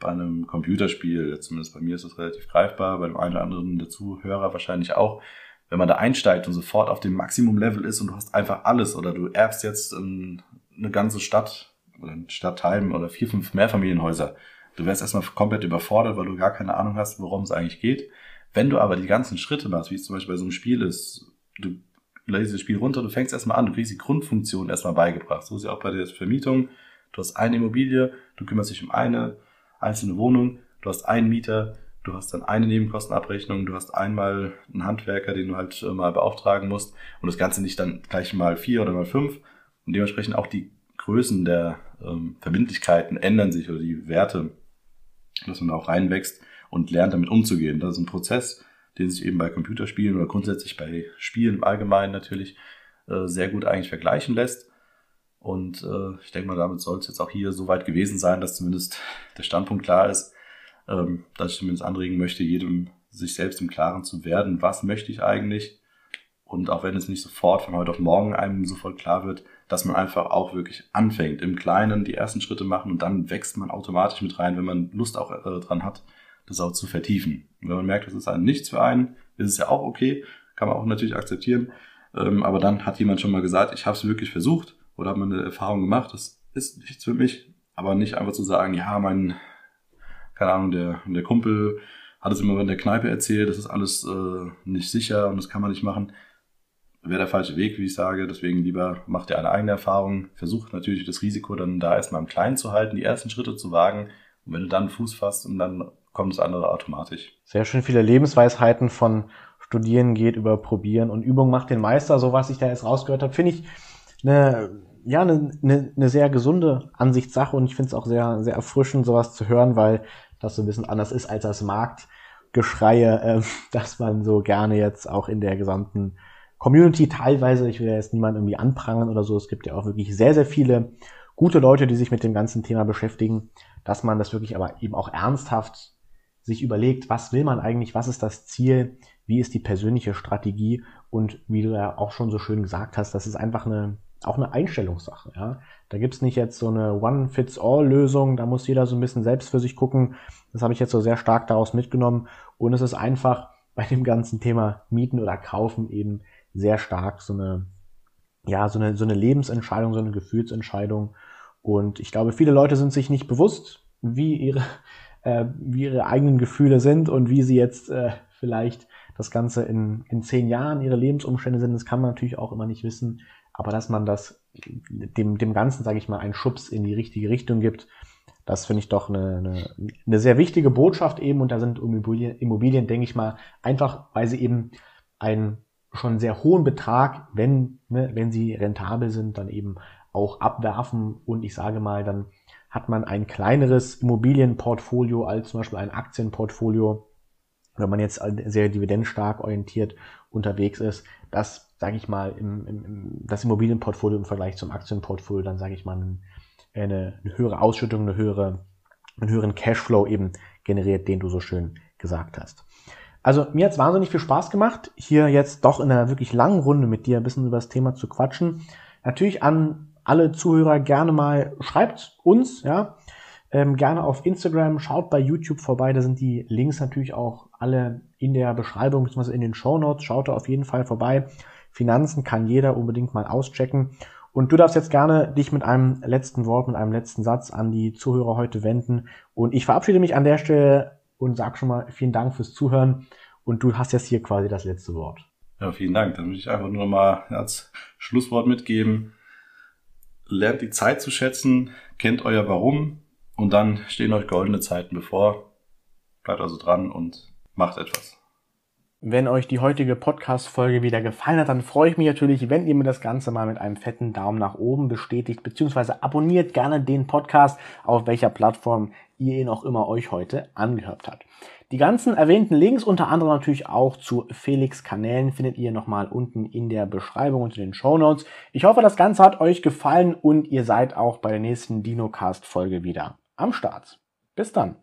bei einem Computerspiel, zumindest bei mir ist das relativ greifbar, bei dem einen oder anderen der Zuhörer wahrscheinlich auch, wenn man da einsteigt und sofort auf dem Maximum-Level ist und du hast einfach alles oder du erbst jetzt eine ganze Stadt oder ein Stadtteil oder vier, fünf Mehrfamilienhäuser. Du wärst erstmal komplett überfordert, weil du gar keine Ahnung hast, worum es eigentlich geht. Wenn du aber die ganzen Schritte machst, wie es zum Beispiel bei so einem Spiel ist, du lädst das Spiel runter, du fängst erstmal an, du kriegst die Grundfunktion erstmal beigebracht. So ist ja auch bei der Vermietung. Du hast eine Immobilie, du kümmerst dich um eine, einzelne Wohnung, du hast einen Mieter, du hast dann eine Nebenkostenabrechnung, du hast einmal einen Handwerker, den du halt äh, mal beauftragen musst und das Ganze nicht dann gleich mal vier oder mal fünf und dementsprechend auch die Größen der ähm, Verbindlichkeiten ändern sich oder die Werte, dass man da auch reinwächst und lernt damit umzugehen. Das ist ein Prozess, den sich eben bei Computerspielen oder grundsätzlich bei Spielen im Allgemeinen natürlich äh, sehr gut eigentlich vergleichen lässt. Und äh, ich denke mal, damit soll es jetzt auch hier soweit gewesen sein, dass zumindest [laughs] der Standpunkt klar ist, ähm, dass ich zumindest anregen möchte, jedem sich selbst im Klaren zu werden, was möchte ich eigentlich. Und auch wenn es nicht sofort von heute auf morgen einem sofort klar wird, dass man einfach auch wirklich anfängt, im Kleinen die ersten Schritte machen und dann wächst man automatisch mit rein, wenn man Lust auch äh, dran hat, das auch zu vertiefen. Und wenn man merkt, das ist ein nichts für einen, ist es ja auch okay, kann man auch natürlich akzeptieren. Ähm, aber dann hat jemand schon mal gesagt, ich habe es wirklich versucht oder man eine Erfahrung gemacht, das ist nichts für mich, aber nicht einfach zu sagen, ja, mein, keine Ahnung, der, der Kumpel hat es immer in der Kneipe erzählt, das ist alles äh, nicht sicher und das kann man nicht machen. Wäre der falsche Weg, wie ich sage. Deswegen lieber macht ihr eine eigene Erfahrung. Versucht natürlich das Risiko dann da erstmal im Kleinen zu halten, die ersten Schritte zu wagen. Und wenn du dann Fuß fasst und dann kommt das andere automatisch. Sehr schön viele Lebensweisheiten von Studieren geht über Probieren und Übung macht den Meister. So was ich da jetzt rausgehört habe, finde ich eine ja, eine, eine, eine sehr gesunde Ansichtssache und ich finde es auch sehr, sehr erfrischend, sowas zu hören, weil das so ein bisschen anders ist als das Marktgeschreie, äh, [laughs] dass man so gerne jetzt auch in der gesamten Community teilweise, ich will jetzt niemanden irgendwie anprangern oder so, es gibt ja auch wirklich sehr, sehr viele gute Leute, die sich mit dem ganzen Thema beschäftigen, dass man das wirklich aber eben auch ernsthaft sich überlegt, was will man eigentlich, was ist das Ziel, wie ist die persönliche Strategie und wie du ja auch schon so schön gesagt hast, das ist einfach eine auch eine Einstellungssache. Ja? Da gibt's nicht jetzt so eine One-Fits-All-Lösung, da muss jeder so ein bisschen selbst für sich gucken. Das habe ich jetzt so sehr stark daraus mitgenommen. Und es ist einfach bei dem ganzen Thema Mieten oder Kaufen eben sehr stark so eine, ja, so eine, so eine Lebensentscheidung, so eine Gefühlsentscheidung. Und ich glaube, viele Leute sind sich nicht bewusst, wie ihre, [laughs] äh, wie ihre eigenen Gefühle sind und wie sie jetzt äh, vielleicht das Ganze in, in zehn Jahren ihre Lebensumstände sind. Das kann man natürlich auch immer nicht wissen. Aber dass man das dem, dem Ganzen, sage ich mal, einen Schubs in die richtige Richtung gibt, das finde ich doch eine, eine, eine sehr wichtige Botschaft eben. Und da sind Immobilien, Immobilien, denke ich mal, einfach, weil sie eben einen schon sehr hohen Betrag, wenn, ne, wenn sie rentabel sind, dann eben auch abwerfen. Und ich sage mal, dann hat man ein kleineres Immobilienportfolio als zum Beispiel ein Aktienportfolio, wenn man jetzt sehr dividendenstark orientiert unterwegs ist. Das, sage ich mal, im, im, das Immobilienportfolio im Vergleich zum Aktienportfolio, dann sage ich mal, eine, eine höhere Ausschüttung, eine höhere, einen höheren Cashflow eben generiert, den du so schön gesagt hast. Also mir hat's wahnsinnig viel Spaß gemacht, hier jetzt doch in einer wirklich langen Runde mit dir ein bisschen über das Thema zu quatschen. Natürlich an alle Zuhörer gerne mal, schreibt uns, ja, ähm, gerne auf Instagram, schaut bei YouTube vorbei, da sind die Links natürlich auch alle in der Beschreibung bzw. in den Show Notes. Schaut da auf jeden Fall vorbei. Finanzen kann jeder unbedingt mal auschecken. Und du darfst jetzt gerne dich mit einem letzten Wort, mit einem letzten Satz an die Zuhörer heute wenden. Und ich verabschiede mich an der Stelle und sag schon mal vielen Dank fürs Zuhören. Und du hast jetzt hier quasi das letzte Wort. Ja, vielen Dank. Dann würde ich einfach nur mal als Schlusswort mitgeben lernt die Zeit zu schätzen, kennt euer Warum und dann stehen euch goldene Zeiten bevor. Bleibt also dran und macht etwas. Wenn euch die heutige Podcast-Folge wieder gefallen hat, dann freue ich mich natürlich, wenn ihr mir das Ganze mal mit einem fetten Daumen nach oben bestätigt, beziehungsweise abonniert gerne den Podcast, auf welcher Plattform ihr ihn auch immer euch heute angehört habt. Die ganzen erwähnten Links, unter anderem natürlich auch zu Felix Kanälen, findet ihr nochmal unten in der Beschreibung in den Show Notes. Ich hoffe, das Ganze hat euch gefallen und ihr seid auch bei der nächsten DinoCast-Folge wieder am Start. Bis dann.